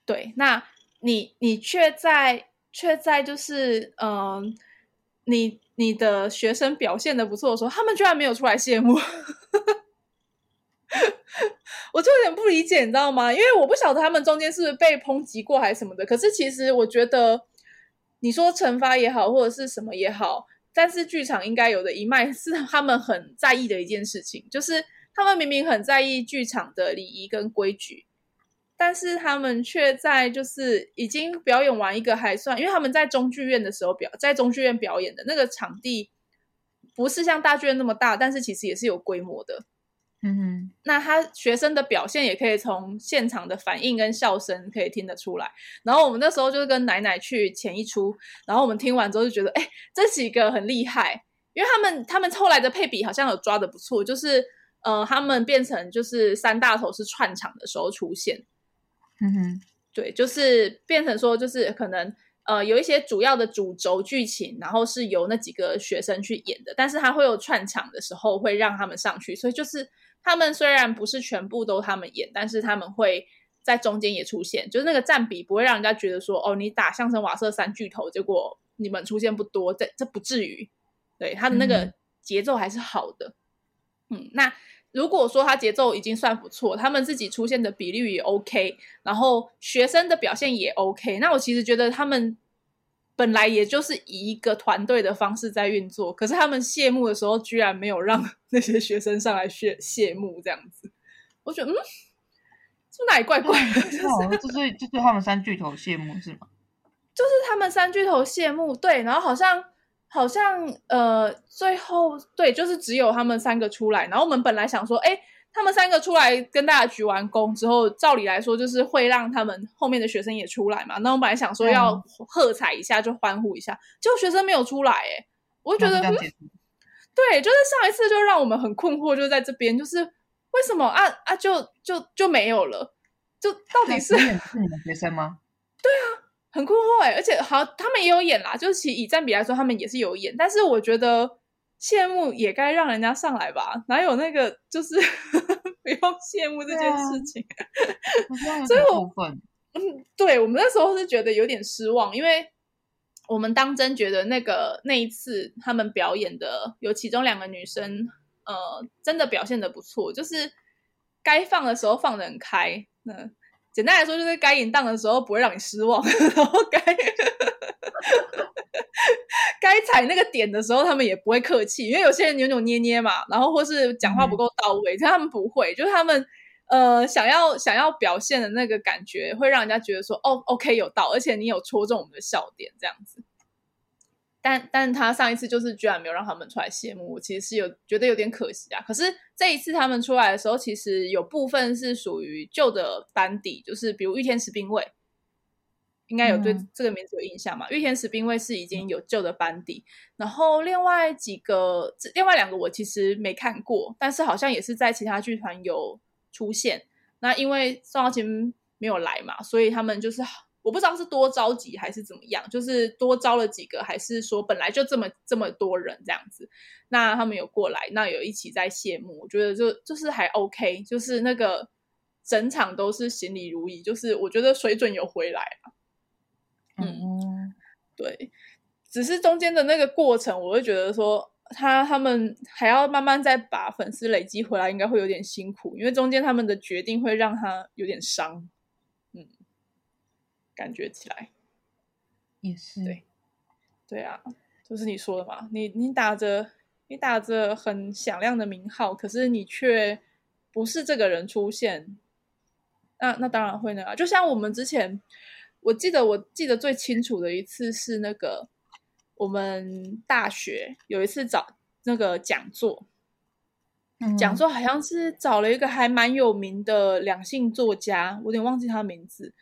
对，那你你却在却在就是嗯、呃，你。你的学生表现得不错的时候，他们居然没有出来谢幕，我就有点不理解，你知道吗？因为我不晓得他们中间是不是被抨击过还是什么的。可是其实我觉得，你说惩罚也好，或者是什么也好，但是剧场应该有的一脉是他们很在意的一件事情，就是他们明明很在意剧场的礼仪跟规矩。但是他们却在就是已经表演完一个还算，因为他们在中剧院的时候表，在中剧院表演的那个场地不是像大剧院那么大，但是其实也是有规模的。嗯哼，那他学生的表现也可以从现场的反应跟笑声可以听得出来。然后我们那时候就是跟奶奶去前一出，然后我们听完之后就觉得，哎，这几个很厉害，因为他们他们后来的配比好像有抓的不错，就是。呃，他们变成就是三大头是串场的时候出现。嗯哼，对，就是变成说，就是可能呃有一些主要的主轴剧情，然后是由那几个学生去演的，但是他会有串场的时候会让他们上去，所以就是他们虽然不是全部都他们演，但是他们会在中间也出现，就是那个占比不会让人家觉得说，哦，你打相声瓦舍三巨头，结果你们出现不多，这这不至于，对，他的那个节奏还是好的，嗯，嗯，那。如果说他节奏已经算不错，他们自己出现的比率也 OK，然后学生的表现也 OK，那我其实觉得他们本来也就是以一个团队的方式在运作，可是他们谢幕的时候居然没有让那些学生上来谢谢幕，这样子，我觉得嗯，这哪里怪怪的？就是就是就是他们三巨头谢幕是吗？就是他们三巨头谢幕，对，然后好像。好像呃，最后对，就是只有他们三个出来。然后我们本来想说，哎，他们三个出来跟大家鞠完躬之后，照理来说就是会让他们后面的学生也出来嘛。那我本来想说要喝彩一下，就欢呼一下，结果学生没有出来，哎，我就觉得、嗯，对，就是上一次就让我们很困惑，就在这边，就是为什么啊啊，就就就没有了，就到底是是你们学生吗？对啊。很困惑哎，而且好，他们也有演啦，就是其以占比来说，他们也是有演。但是我觉得羡慕也该让人家上来吧，哪有那个就是 不用羡慕这件事情？啊、所以我嗯，对我们那时候是觉得有点失望，因为我们当真觉得那个那一次他们表演的有其中两个女生，呃，真的表现的不错，就是该放的时候放得很开，嗯。简单来说，就是该淫荡的时候不会让你失望，然后该该踩那个点的时候，他们也不会客气，因为有些人扭扭捏捏嘛，然后或是讲话不够到位，但、嗯、他们不会，就是他们呃想要想要表现的那个感觉，会让人家觉得说哦，OK 有到，而且你有戳中我们的笑点，这样子。但但他上一次就是居然没有让他们出来谢幕，我其实是有觉得有点可惜啊。可是这一次他们出来的时候，其实有部分是属于旧的班底，就是比如御天使兵卫，应该有对这个名字有印象嘛？御、嗯、天使兵卫是已经有旧的班底，然后另外几个，另外两个我其实没看过，但是好像也是在其他剧团有出现。那因为宋浩勤没有来嘛，所以他们就是。我不知道是多着急还是怎么样，就是多招了几个，还是说本来就这么这么多人这样子？那他们有过来，那有一起在谢幕，我觉得就就是还 OK，就是那个整场都是行礼如仪，就是我觉得水准有回来了。嗯，对，只是中间的那个过程，我会觉得说他他们还要慢慢再把粉丝累积回来，应该会有点辛苦，因为中间他们的决定会让他有点伤。感觉起来也是对，对啊，就是你说的嘛。你你打着你打着很响亮的名号，可是你却不是这个人出现，那那当然会那样。就像我们之前，我记得我记得最清楚的一次是那个我们大学有一次找那个讲座，嗯、讲座好像是找了一个还蛮有名的两性作家，我有点忘记他的名字。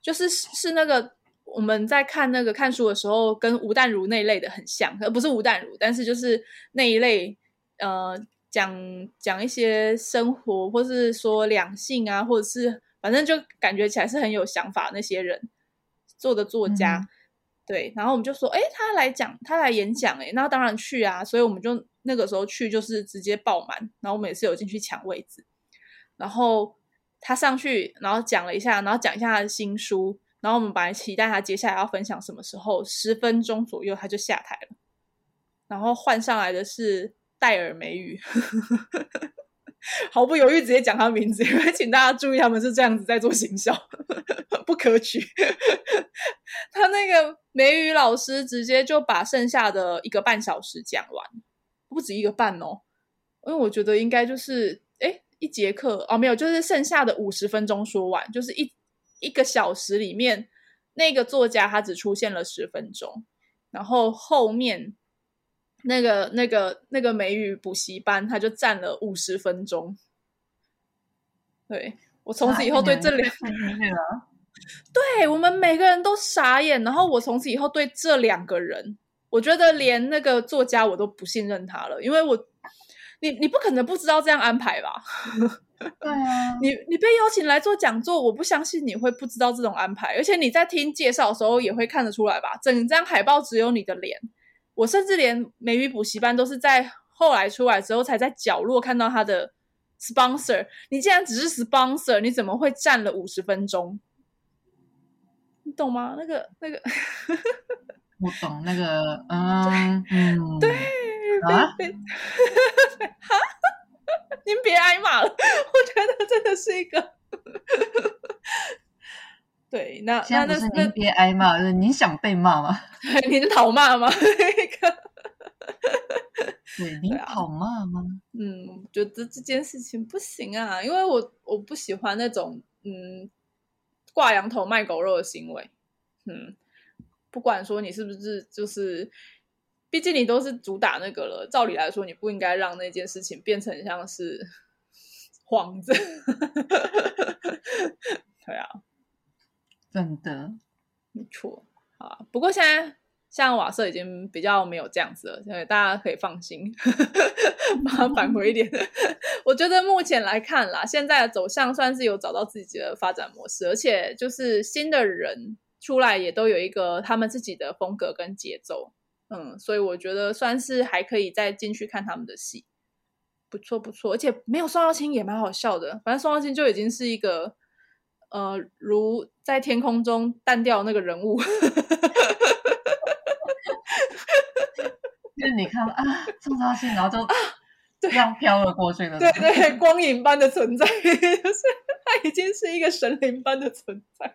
就是是那个我们在看那个看书的时候，跟吴淡如那一类的很像，而不是吴淡如，但是就是那一类，呃，讲讲一些生活，或是说两性啊，或者是反正就感觉起来是很有想法那些人做的作家，嗯、对。然后我们就说，哎，他来讲，他来演讲，哎，那当然去啊。所以我们就那个时候去，就是直接爆满，然后我们也是有进去抢位置，然后。他上去，然后讲了一下，然后讲一下他的新书，然后我们本来期待他接下来要分享什么时候，十分钟左右他就下台了，然后换上来的是戴尔美语，毫不犹豫直接讲他名字，因为请大家注意，他们是这样子在做行销，不可取。他那个美语老师直接就把剩下的一个半小时讲完，不止一个半哦，因为我觉得应该就是。一节课哦，没有，就是剩下的五十分钟说完，就是一一个小时里面，那个作家他只出现了十分钟，然后后面那个那个那个美语补习班他就占了五十分钟。对，我从此以后对这两对我们每个人都傻眼，然后我从此以后对这两个人，我觉得连那个作家我都不信任他了，因为我。你你不可能不知道这样安排吧？对啊，你你被邀请来做讲座，我不相信你会不知道这种安排。而且你在听介绍的时候也会看得出来吧？整张海报只有你的脸，我甚至连美语补习班都是在后来出来之后才在角落看到他的 sponsor。你既然只是 sponsor，你怎么会站了五十分钟？你懂吗？那个那个，我懂那个，嗯嗯，对啊，哈，您别挨骂了，我觉得真的是一个，对，那那那是您别挨骂，是您想被骂吗？您讨骂吗？那个，对，您讨骂吗？嗯，觉得这件事情不行啊，因为我我不喜欢那种嗯。挂羊头卖狗肉的行为，嗯，不管说你是不是，就是，毕竟你都是主打那个了，照理来说，你不应该让那件事情变成像是 幌子。对啊，真的，没错啊。不过现在像瓦舍已经比较没有这样子了，所以大家可以放心，把它返回一点。我觉得目前来看啦，现在的走向算是有找到自己的发展模式，而且就是新的人出来也都有一个他们自己的风格跟节奏，嗯，所以我觉得算是还可以再进去看他们的戏，不错不错，而且没有宋耀清也蛮好笑的，反正宋耀清就已经是一个呃，如在天空中淡掉那个人物，就是你看啊，宋耀清，然后就。这样飘了过去的，对对，光影般的存在，就是他已经是一个神灵般的存在，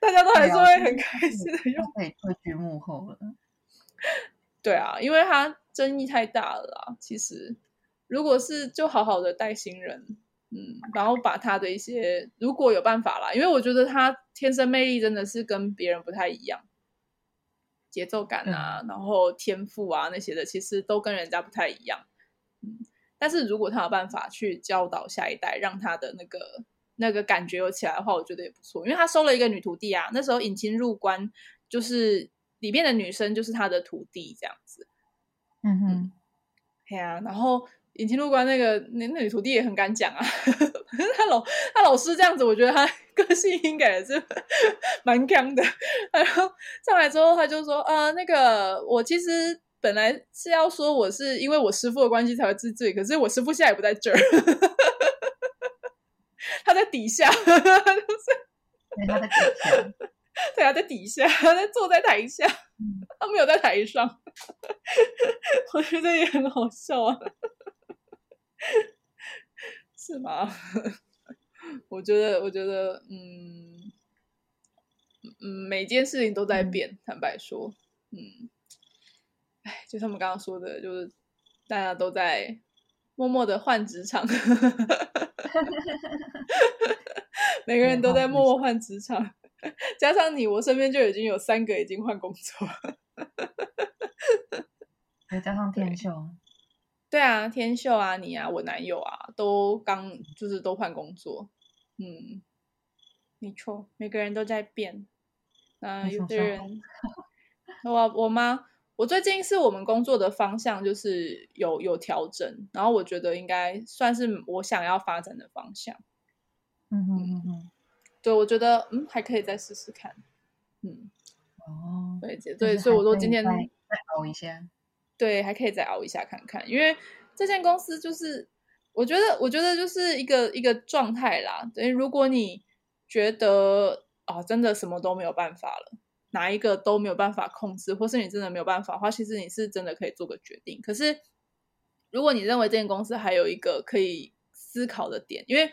大家都还是会很开心的用，可以退居幕后了。对啊，因为他争议太大了啦。其实，如果是就好好的带新人，嗯，然后把他的一些，如果有办法啦，因为我觉得他天生魅力真的是跟别人不太一样。节奏感啊，嗯、然后天赋啊那些的，其实都跟人家不太一样。嗯，但是如果他有办法去教导下一代，让他的那个那个感觉有起来的话，我觉得也不错。因为他收了一个女徒弟啊，那时候引亲入关，就是里面的女生就是他的徒弟这样子。嗯哼，对啊，然后。引亲入关那个那那女徒弟也很敢讲啊，他老他老师这样子，我觉得他个性应该也是 蛮刚的。然后上来之后，他就说：“呃，那个我其实本来是要说我是因为我师父的关系才会治罪，可是我师父现在也不在这儿，他在底下，就是他在底下，对，他在底下，他在坐在台下，他没有在台上，我觉得也很好笑啊。” 是吗？我觉得，我觉得，嗯嗯，每件事情都在变。嗯、坦白说，嗯，哎，就像我们刚刚说的，就是大家都在默默的换职场，每个人都在默默换职场。加上你，我身边就已经有三个已经换工作，再加上天秀。对啊，天秀啊，你啊，我男友啊，都刚就是都换工作，嗯，没错，每个人都在变。嗯，有的人，我我妈？我最近是我们工作的方向就是有有调整，然后我觉得应该算是我想要发展的方向。嗯嗯嗯哼，对，我觉得嗯还可以再试试看。嗯，哦，对对，所以我说今天再熬一下。对，还可以再熬一下看看，因为这间公司就是，我觉得，我觉得就是一个一个状态啦。等于如果你觉得啊，真的什么都没有办法了，哪一个都没有办法控制，或是你真的没有办法的话，其实你是真的可以做个决定。可是，如果你认为这间公司还有一个可以思考的点，因为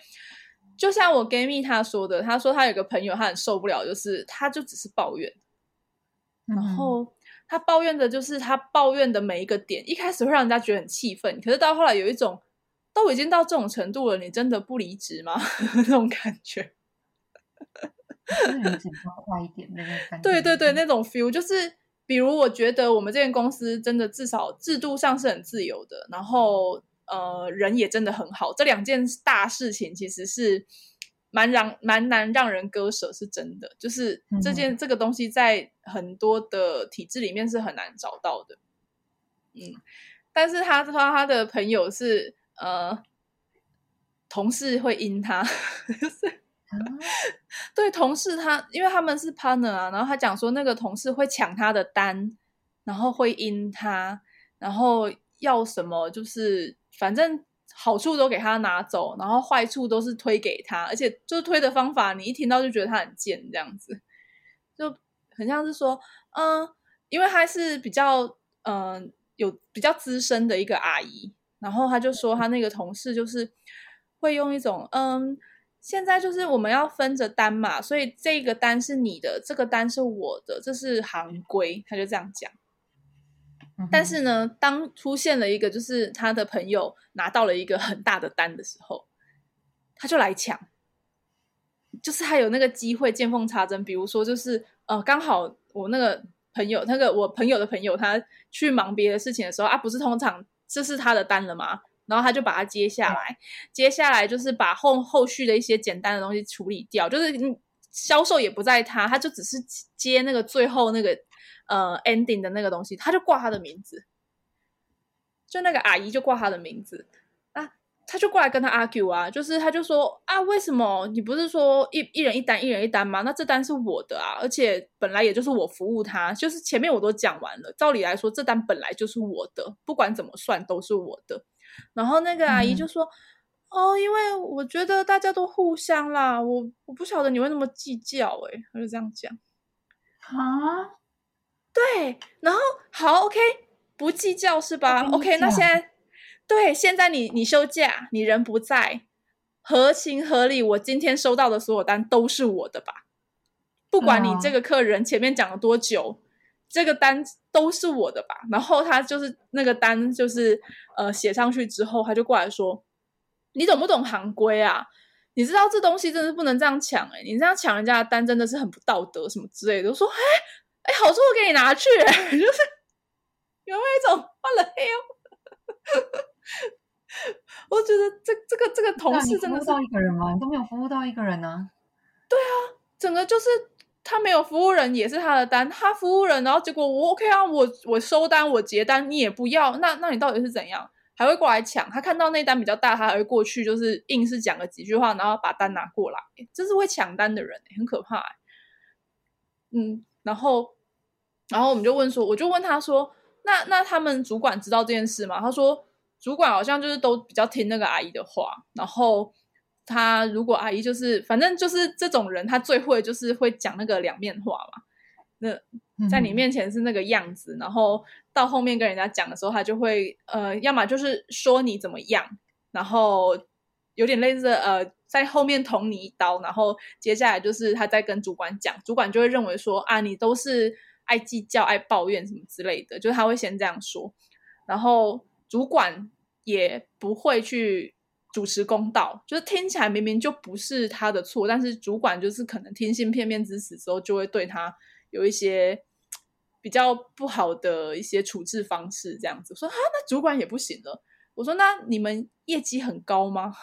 就像我 Gammy 他说的，他说他有个朋友，他很受不了，就是他就只是抱怨，然后。嗯他抱怨的就是他抱怨的每一个点，一开始会让人家觉得很气愤，可是到后来有一种都已经到这种程度了，你真的不离职吗？那种感觉，快一点那种感觉。对对对，那种 feel 就是，比如我觉得我们这间公司真的至少制度上是很自由的，然后呃人也真的很好，这两件大事情其实是。蛮让蛮难让人割舍，是真的。就是这件、嗯、这个东西，在很多的体制里面是很难找到的。嗯，但是他说他的朋友是呃，同事会阴他，就是、啊、对同事他，因为他们是 partner 啊，然后他讲说那个同事会抢他的单，然后会阴他，然后要什么就是反正好处都给他拿走，然后坏处都是推给他，而且就是推的方法，你一听到就觉得他很贱这样子，就很像是说，嗯，因为他是比较嗯。有比较资深的一个阿姨，然后他就说他那个同事就是会用一种嗯，现在就是我们要分着单嘛，所以这个单是你的，这个单是我的，这是行规，他就这样讲。但是呢，当出现了一个就是他的朋友拿到了一个很大的单的时候，他就来抢，就是他有那个机会见缝插针，比如说就是呃，刚好我那个。朋友，那个我朋友的朋友，他去忙别的事情的时候啊，不是通常这是他的单了吗？然后他就把它接下来，接下来就是把后后续的一些简单的东西处理掉，就是销售也不在他，他就只是接那个最后那个呃 ending 的那个东西，他就挂他的名字，就那个阿姨就挂他的名字。他就过来跟他 argue 啊，就是他就说啊，为什么你不是说一一人一单，一人一单吗？那这单是我的啊，而且本来也就是我服务他，就是前面我都讲完了，照理来说这单本来就是我的，不管怎么算都是我的。然后那个阿姨就说，嗯、哦，因为我觉得大家都互相啦，我我不晓得你会那么计较、欸，诶他就这样讲。啊？对，然后好，OK，不计较是吧？OK，那现在。对，现在你你休假，你人不在，合情合理。我今天收到的所有单都是我的吧？不管你这个客人前面讲了多久，嗯、这个单都是我的吧？然后他就是那个单，就是呃写上去之后，他就过来说：“你懂不懂行规啊？你知道这东西真的不能这样抢哎、欸！你这样抢人家的单真的是很不道德，什么之类的。”我说：“哎哎，好处我给你拿去、欸，就是有没有一种换了黑。”我觉得这这个这个同事真的是服务到一个人吗？你都没有服务到一个人呢、啊？对啊，整个就是他没有服务人，也是他的单，他服务人，然后结果我 OK 啊，我我收单，我结单，你也不要，那那你到底是怎样？还会过来抢？他看到那单比较大，他还会过去，就是硬是讲了几句话，然后把单拿过来，这是会抢单的人，很可怕、欸。嗯，然后然后我们就问说，我就问他说，那那他们主管知道这件事吗？他说。主管好像就是都比较听那个阿姨的话，然后他如果阿姨就是反正就是这种人，他最会就是会讲那个两面话嘛。那在你面前是那个样子，嗯、然后到后面跟人家讲的时候，他就会呃，要么就是说你怎么样，然后有点类似呃，在后面捅你一刀，然后接下来就是他在跟主管讲，主管就会认为说啊，你都是爱计较、爱抱怨什么之类的，就是他会先这样说，然后。主管也不会去主持公道，就是听起来明明就不是他的错，但是主管就是可能听信片面之词之后，就会对他有一些比较不好的一些处置方式，这样子说啊，那主管也不行了。我说那你们业绩很高吗？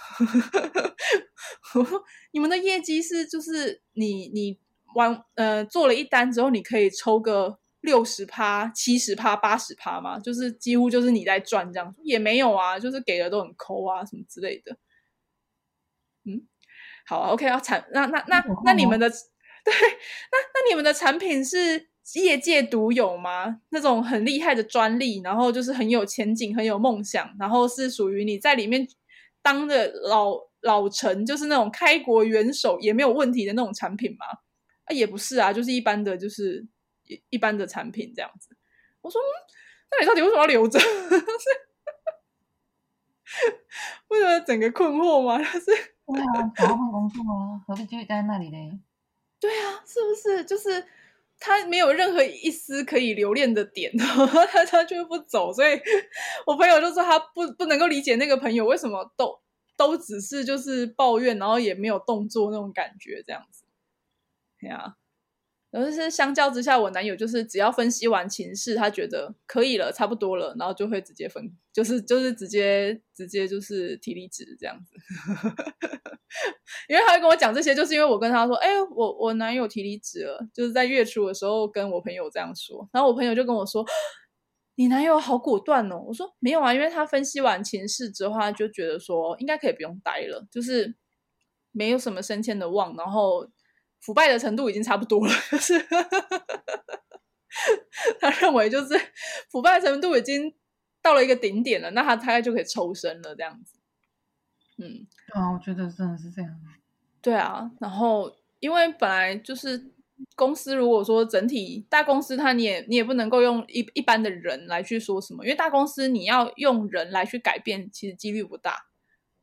我说你们的业绩是就是你你完呃做了一单之后，你可以抽个。六十趴、七十趴、八十趴吗，就是几乎就是你在赚这样，也没有啊，就是给的都很抠啊，什么之类的。嗯，好啊，OK 啊，产那那那那，那你们的 对，那那你们的产品是业界独有吗？那种很厉害的专利，然后就是很有前景、很有梦想，然后是属于你在里面当的老老臣，就是那种开国元首也没有问题的那种产品吗？啊，也不是啊，就是一般的，就是。一般的产品这样子，我说，嗯，那你到底为什么要留着？为什么整个困惑吗？就是对啊，找换工作啊，何必继续待在那里呢？对啊，是不是？就是他没有任何一丝可以留恋的点，他他就不走。所以我朋友就说他不不能够理解那个朋友为什么都都只是就是抱怨，然后也没有动作那种感觉这样子。对啊。然后是相较之下，我男友就是只要分析完情势，他觉得可以了，差不多了，然后就会直接分，就是就是直接直接就是提离职这样子。因为他会跟我讲这些，就是因为我跟他说，哎，我我男友提离职了，就是在月初的时候跟我朋友这样说，然后我朋友就跟我说，你男友好果断哦。”我说：“没有啊，因为他分析完情势之后，他就觉得说应该可以不用待了，就是没有什么升迁的望，然后腐败的程度已经差不多了，就是他认为就是腐败的程度已经到了一个顶点了，那他大概就可以抽身了，这样子。”嗯，啊，我觉得真的是这样。对啊，然后因为本来就是公司，如果说整体大公司，它你也你也不能够用一一般的人来去说什么，因为大公司你要用人来去改变，其实几率不大。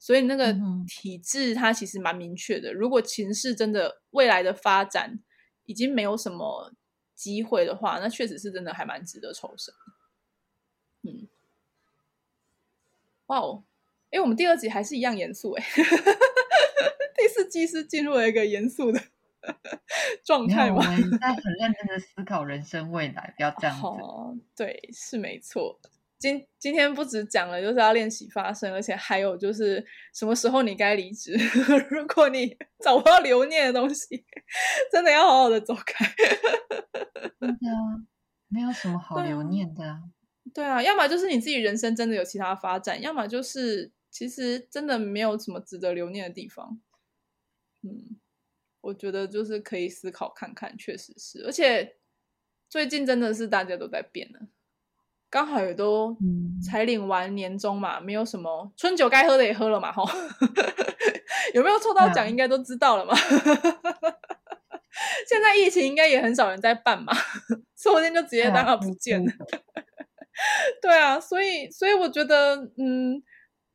所以那个体制它其实蛮明确的。如果情势真的未来的发展已经没有什么机会的话，那确实是真的还蛮值得抽身。嗯，哇哦。哎我们第二集还是一样严肃哎，第四季是进入了一个严肃的 状态吗？我们在很认真的思考人生未来，不要这样子。哦，对，是没错。今今天不止讲了，就是要练习发声，而且还有就是什么时候你该离职。如果你 找不到留念的东西，真的要好好的走开。真的啊，没有什么好留念的啊。对啊，要么就是你自己人生真的有其他发展，要么就是。其实真的没有什么值得留念的地方，嗯，我觉得就是可以思考看看，确实是，而且最近真的是大家都在变了，刚好也都才领完年终嘛，没有什么春酒该喝的也喝了嘛，吼，有没有抽到奖应该都知道了嘛，现在疫情应该也很少人在办嘛，说不定就直接当它不见。了，对啊，所以所以我觉得，嗯。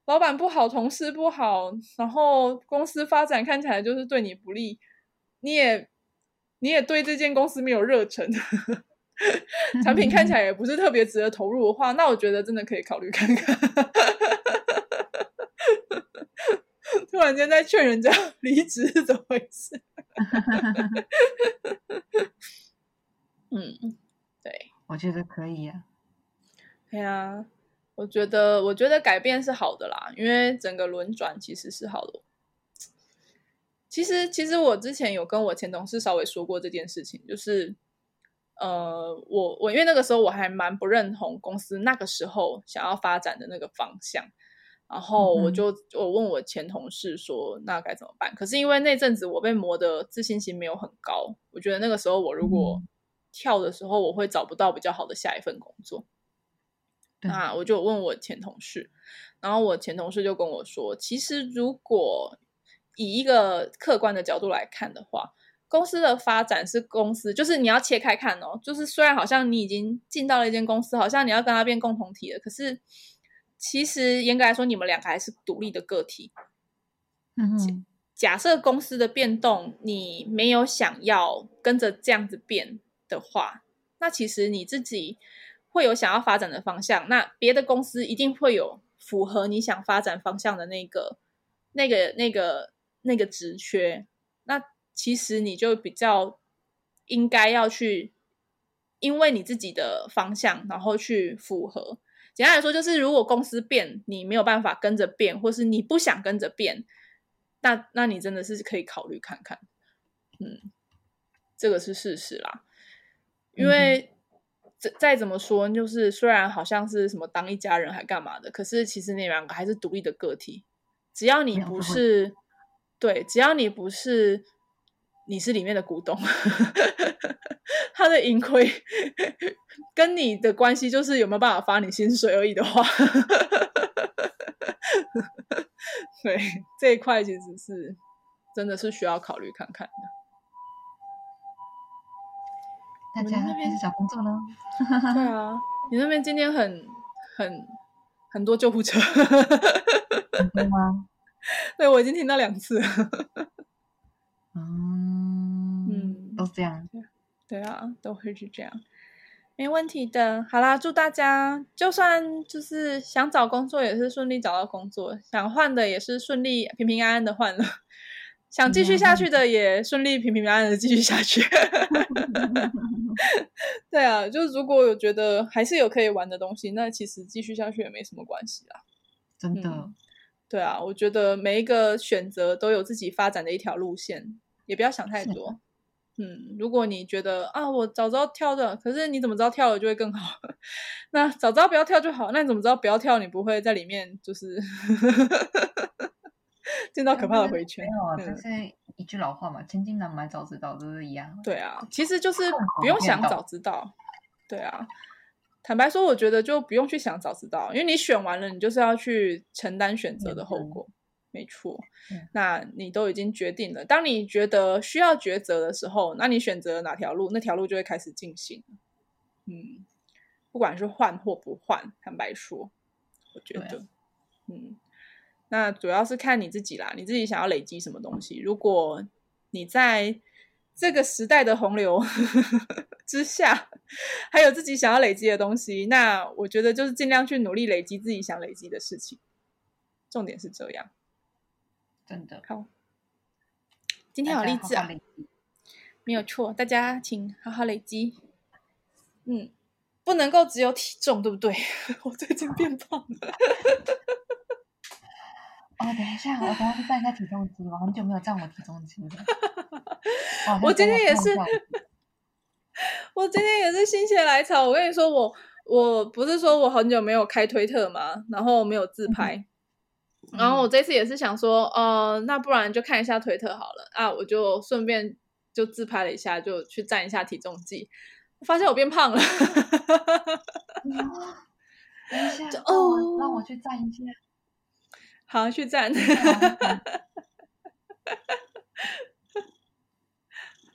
老板不好，同事不好，然后公司发展看起来就是对你不利，你也你也对这间公司没有热忱，产品看起来也不是特别值得投入的话，那我觉得真的可以考虑看看。突然间在劝人家离职是怎么回事？嗯，对，我觉得可以呀、啊。对啊。我觉得，我觉得改变是好的啦，因为整个轮转其实是好的。其实，其实我之前有跟我前同事稍微说过这件事情，就是，呃，我我因为那个时候我还蛮不认同公司那个时候想要发展的那个方向，然后我就我问我前同事说，那该怎么办？可是因为那阵子我被磨的自信心没有很高，我觉得那个时候我如果跳的时候，我会找不到比较好的下一份工作。那我就问我前同事，然后我前同事就跟我说，其实如果以一个客观的角度来看的话，公司的发展是公司，就是你要切开看哦，就是虽然好像你已经进到了一间公司，好像你要跟他变共同体了，可是其实严格来说，你们两个还是独立的个体。嗯哼，假设公司的变动你没有想要跟着这样子变的话，那其实你自己。会有想要发展的方向，那别的公司一定会有符合你想发展方向的那个、那个、那个、那个职缺。那其实你就比较应该要去，因为你自己的方向，然后去符合。简单来说，就是如果公司变，你没有办法跟着变，或是你不想跟着变，那那你真的是可以考虑看看。嗯，这个是事实啦，因为。再再怎么说，就是虽然好像是什么当一家人还干嘛的，可是其实你两个还是独立的个体。只要你不是，对，只要你不是，你是里面的股东，他的盈亏跟你的关系就是有没有办法发你薪水而已的话，对，这一块其实是真的是需要考虑看看的。大家开始找工作呢。对啊，你那边今天很很很多救护车，很多吗？对，我已经听到两次了。嗯嗯，都这样。对啊，都会是这样，没问题的。好啦，祝大家就算就是想找工作也是顺利找到工作，想换的也是顺利平平安安的换了。想继续下去的也顺利平平安安的继续下去。对啊，就是如果有觉得还是有可以玩的东西，那其实继续下去也没什么关系啦。真的。嗯，对啊，我觉得每一个选择都有自己发展的一条路线，也不要想太多。嗯，如果你觉得啊，我早知道跳的，可是你怎么知道跳了就会更好？那早知道不要跳就好，那你怎么知道不要跳，你不会在里面就是 见到可怕的回圈？没有啊，这是一句老话嘛，“千金难买早知道”，都是一样。对啊，其实就是不用想早知道。对啊，坦白说，我觉得就不用去想早知道，因为你选完了，你就是要去承担选择的后果。没错，那你都已经决定了。当你觉得需要抉择的时候，那你选择哪条路，那条路就会开始进行。嗯，不管是换或不换，坦白说，我觉得，嗯，那主要是看你自己啦，你自己想要累积什么东西。如果你在这个时代的洪流 之下，还有自己想要累积的东西，那我觉得就是尽量去努力累积自己想累积的事情。重点是这样。真的好，今天好励志啊！没有错，大家请好好累积。嗯，不能够只有体重，对不对？我最近变胖了。哦，等一下，我等下去站一下体重机。我很久没有站我体重机了。我今天也是，我今天也是心血来潮。我跟你说，我我不是说我很久没有开推特嘛，然后没有自拍。嗯然后我这次也是想说，呃，那不然就看一下推特好了啊，我就顺便就自拍了一下，就去站一下体重计，发现我变胖了。等一下，哦，让我去站一下。好，去站。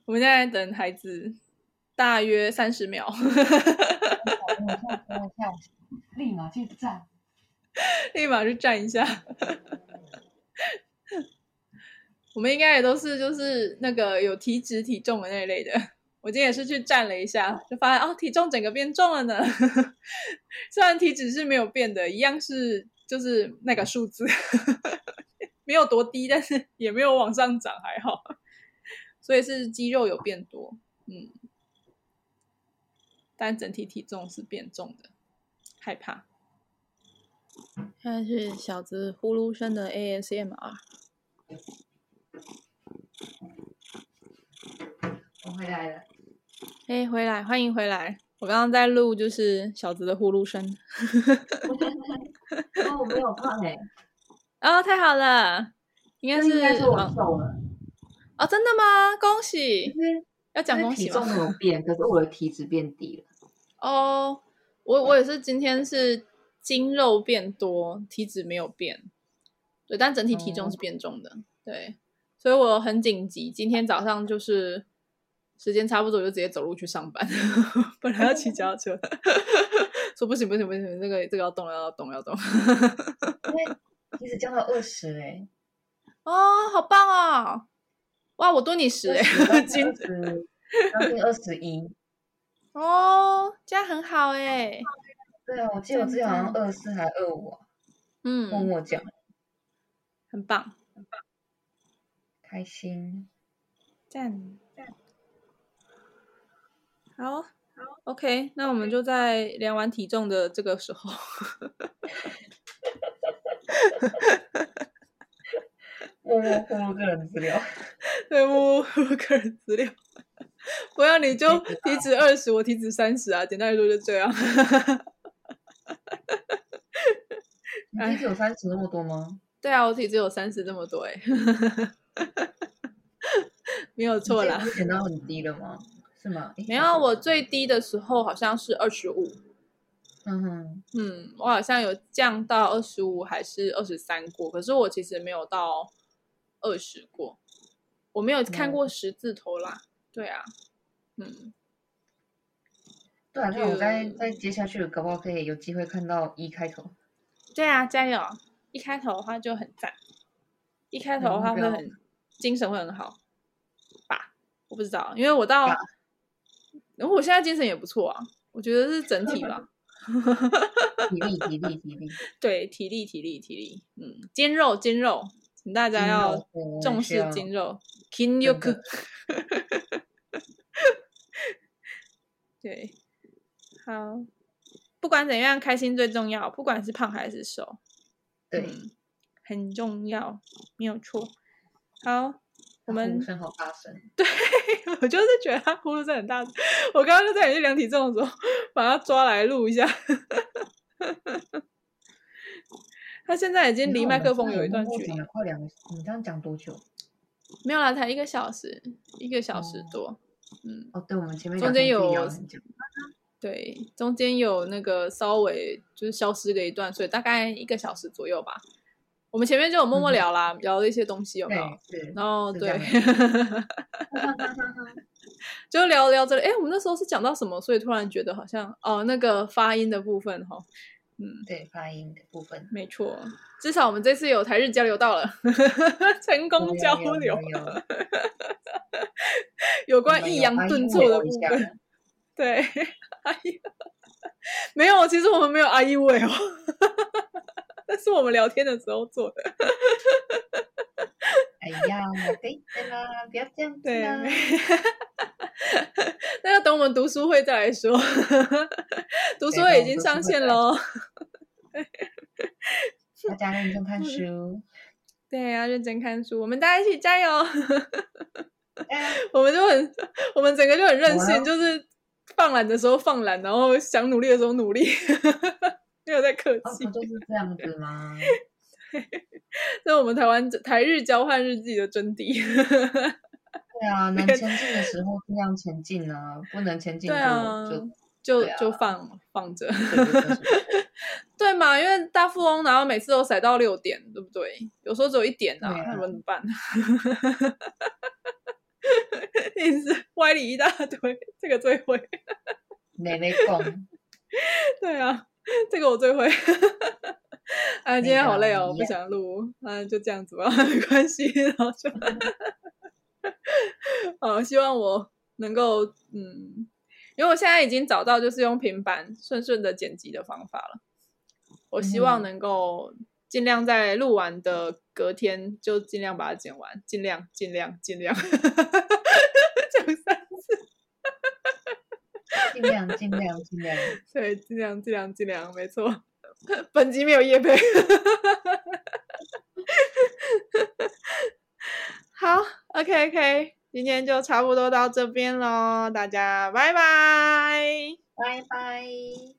我们现在等孩子，大约三十秒。等一下，等一下，立马去站。立马去站一下，我们应该也都是就是那个有体脂体重的那一类的。我今天也是去站了一下，就发现哦，体重整个变重了呢。虽然体脂是没有变的，一样是就是那个数字，没有多低，但是也没有往上涨，还好。所以是肌肉有变多，嗯，但整体体重是变重的，害怕。现在是小子呼噜声的 ASMR。我回来了。哎，回来，欢迎回来。我刚刚在录，就是小子的呼噜声。哦，我没有胖哎。哦，太好了，应该是，应该是我瘦了。哦，真的吗？恭喜！要讲恭喜吗？体重没有变，可是我的体脂变低了。哦，我我也是，今天是。筋肉变多，体脂没有变，对，但整体体重是变重的，嗯、对，所以我很紧急，今天早上就是时间差不多，就直接走路去上班，本来要骑脚踏车，说不行不行不行，这个这个要动要动要动，因为一直降到二十哎，哦，好棒啊，哇，我多你十哎，斤子将近二十一，哦，这样很好哎。对啊，我记得我之前好像二四还二五，嗯，默默讲，很棒，很棒，开心，赞赞，好，好，OK，那我们就在量完体重的这个时候，默默暴露个人资料，对，默默暴露个人资料，不要你就体脂二十，我体脂三十啊，简单来说就这样。你体脂有三十那么多吗？对啊，我体脂有三十这么多哎，没有错啦。减到很低了吗？是吗？没有，我最低的时候好像是二十五。嗯哼，嗯，我好像有降到二十五还是二十三过，可是我其实没有到二十过，我没有看过十字头啦。嗯、对啊，嗯。对啊，那我再再接下去，搞不好可以有机会看到一开头。对啊，加油！一开头的话就很赞，一开头的话会很精神会很好吧？我不知道，因为我到，然后我现在精神也不错啊，我觉得是整体吧。体力，体力，体力。对，体力，体力，体力。嗯，筋肉，筋肉，请大家要重视筋肉。筋肉。对。好，不管怎样，开心最重要。不管是胖还是瘦，对，嗯，很重要，没有错。好，我们呼声好大声。对，我就是觉得他呼噜声很大声。我刚刚就在你去量体重的时候，把他抓来录一下。他现在已经离麦克风有一段距离了，快两个，你这样讲多久？没有啦，才一个小时，一个小时多。哦、嗯，哦，对，我们前面中间有，对，中间有那个稍微就是消失了一段，所以大概一个小时左右吧。我们前面就有默默聊啦，嗯、聊了一些东西，有没有？对，然后对，就聊聊这里。哎，我们那时候是讲到什么？所以突然觉得好像哦，那个发音的部分哈。嗯，对，发音的部分没错，至少我们这次有台日交流到了，成功交流，有，有，有，有，有关抑扬顿挫的部分，对，哎呀，没有，其实我们没有阿姨位哦，那是我们聊天的时候做的。哎呀，对啦，不要这样子啦，那要等我们读书会再来说。读书会已经上线喽，大家认真看 书。对，要认真看书，我们大家一起加油。我们就很，我们整个就很任性，就是放懒的时候放懒，然后想努力的时候努力，没有在客气。不就是这样子吗？这是我们台湾台日交换日记的真谛。对啊，能前进的时候尽量前进啊，不能前进就就就就放放着，对嘛？因为大富翁然后每次都塞到六点，对不对？有时候只有一点啊，那怎么办？一直歪理一大堆，这个最会。妹妹讲，对啊，这个我最会。啊，今天好累哦，我不想录，啊，就这样子吧，没关系，然后就，好，希望我能够，嗯，因为我现在已经找到就是用平板顺顺的剪辑的方法了，我希望能够尽量在录完的隔天就尽量把它剪完，尽量尽量尽量，讲三次，尽量尽量尽量，对，尽量尽量尽量，没错。本集没有夜配，好，OK OK，今天就差不多到这边喽，大家拜拜，拜拜。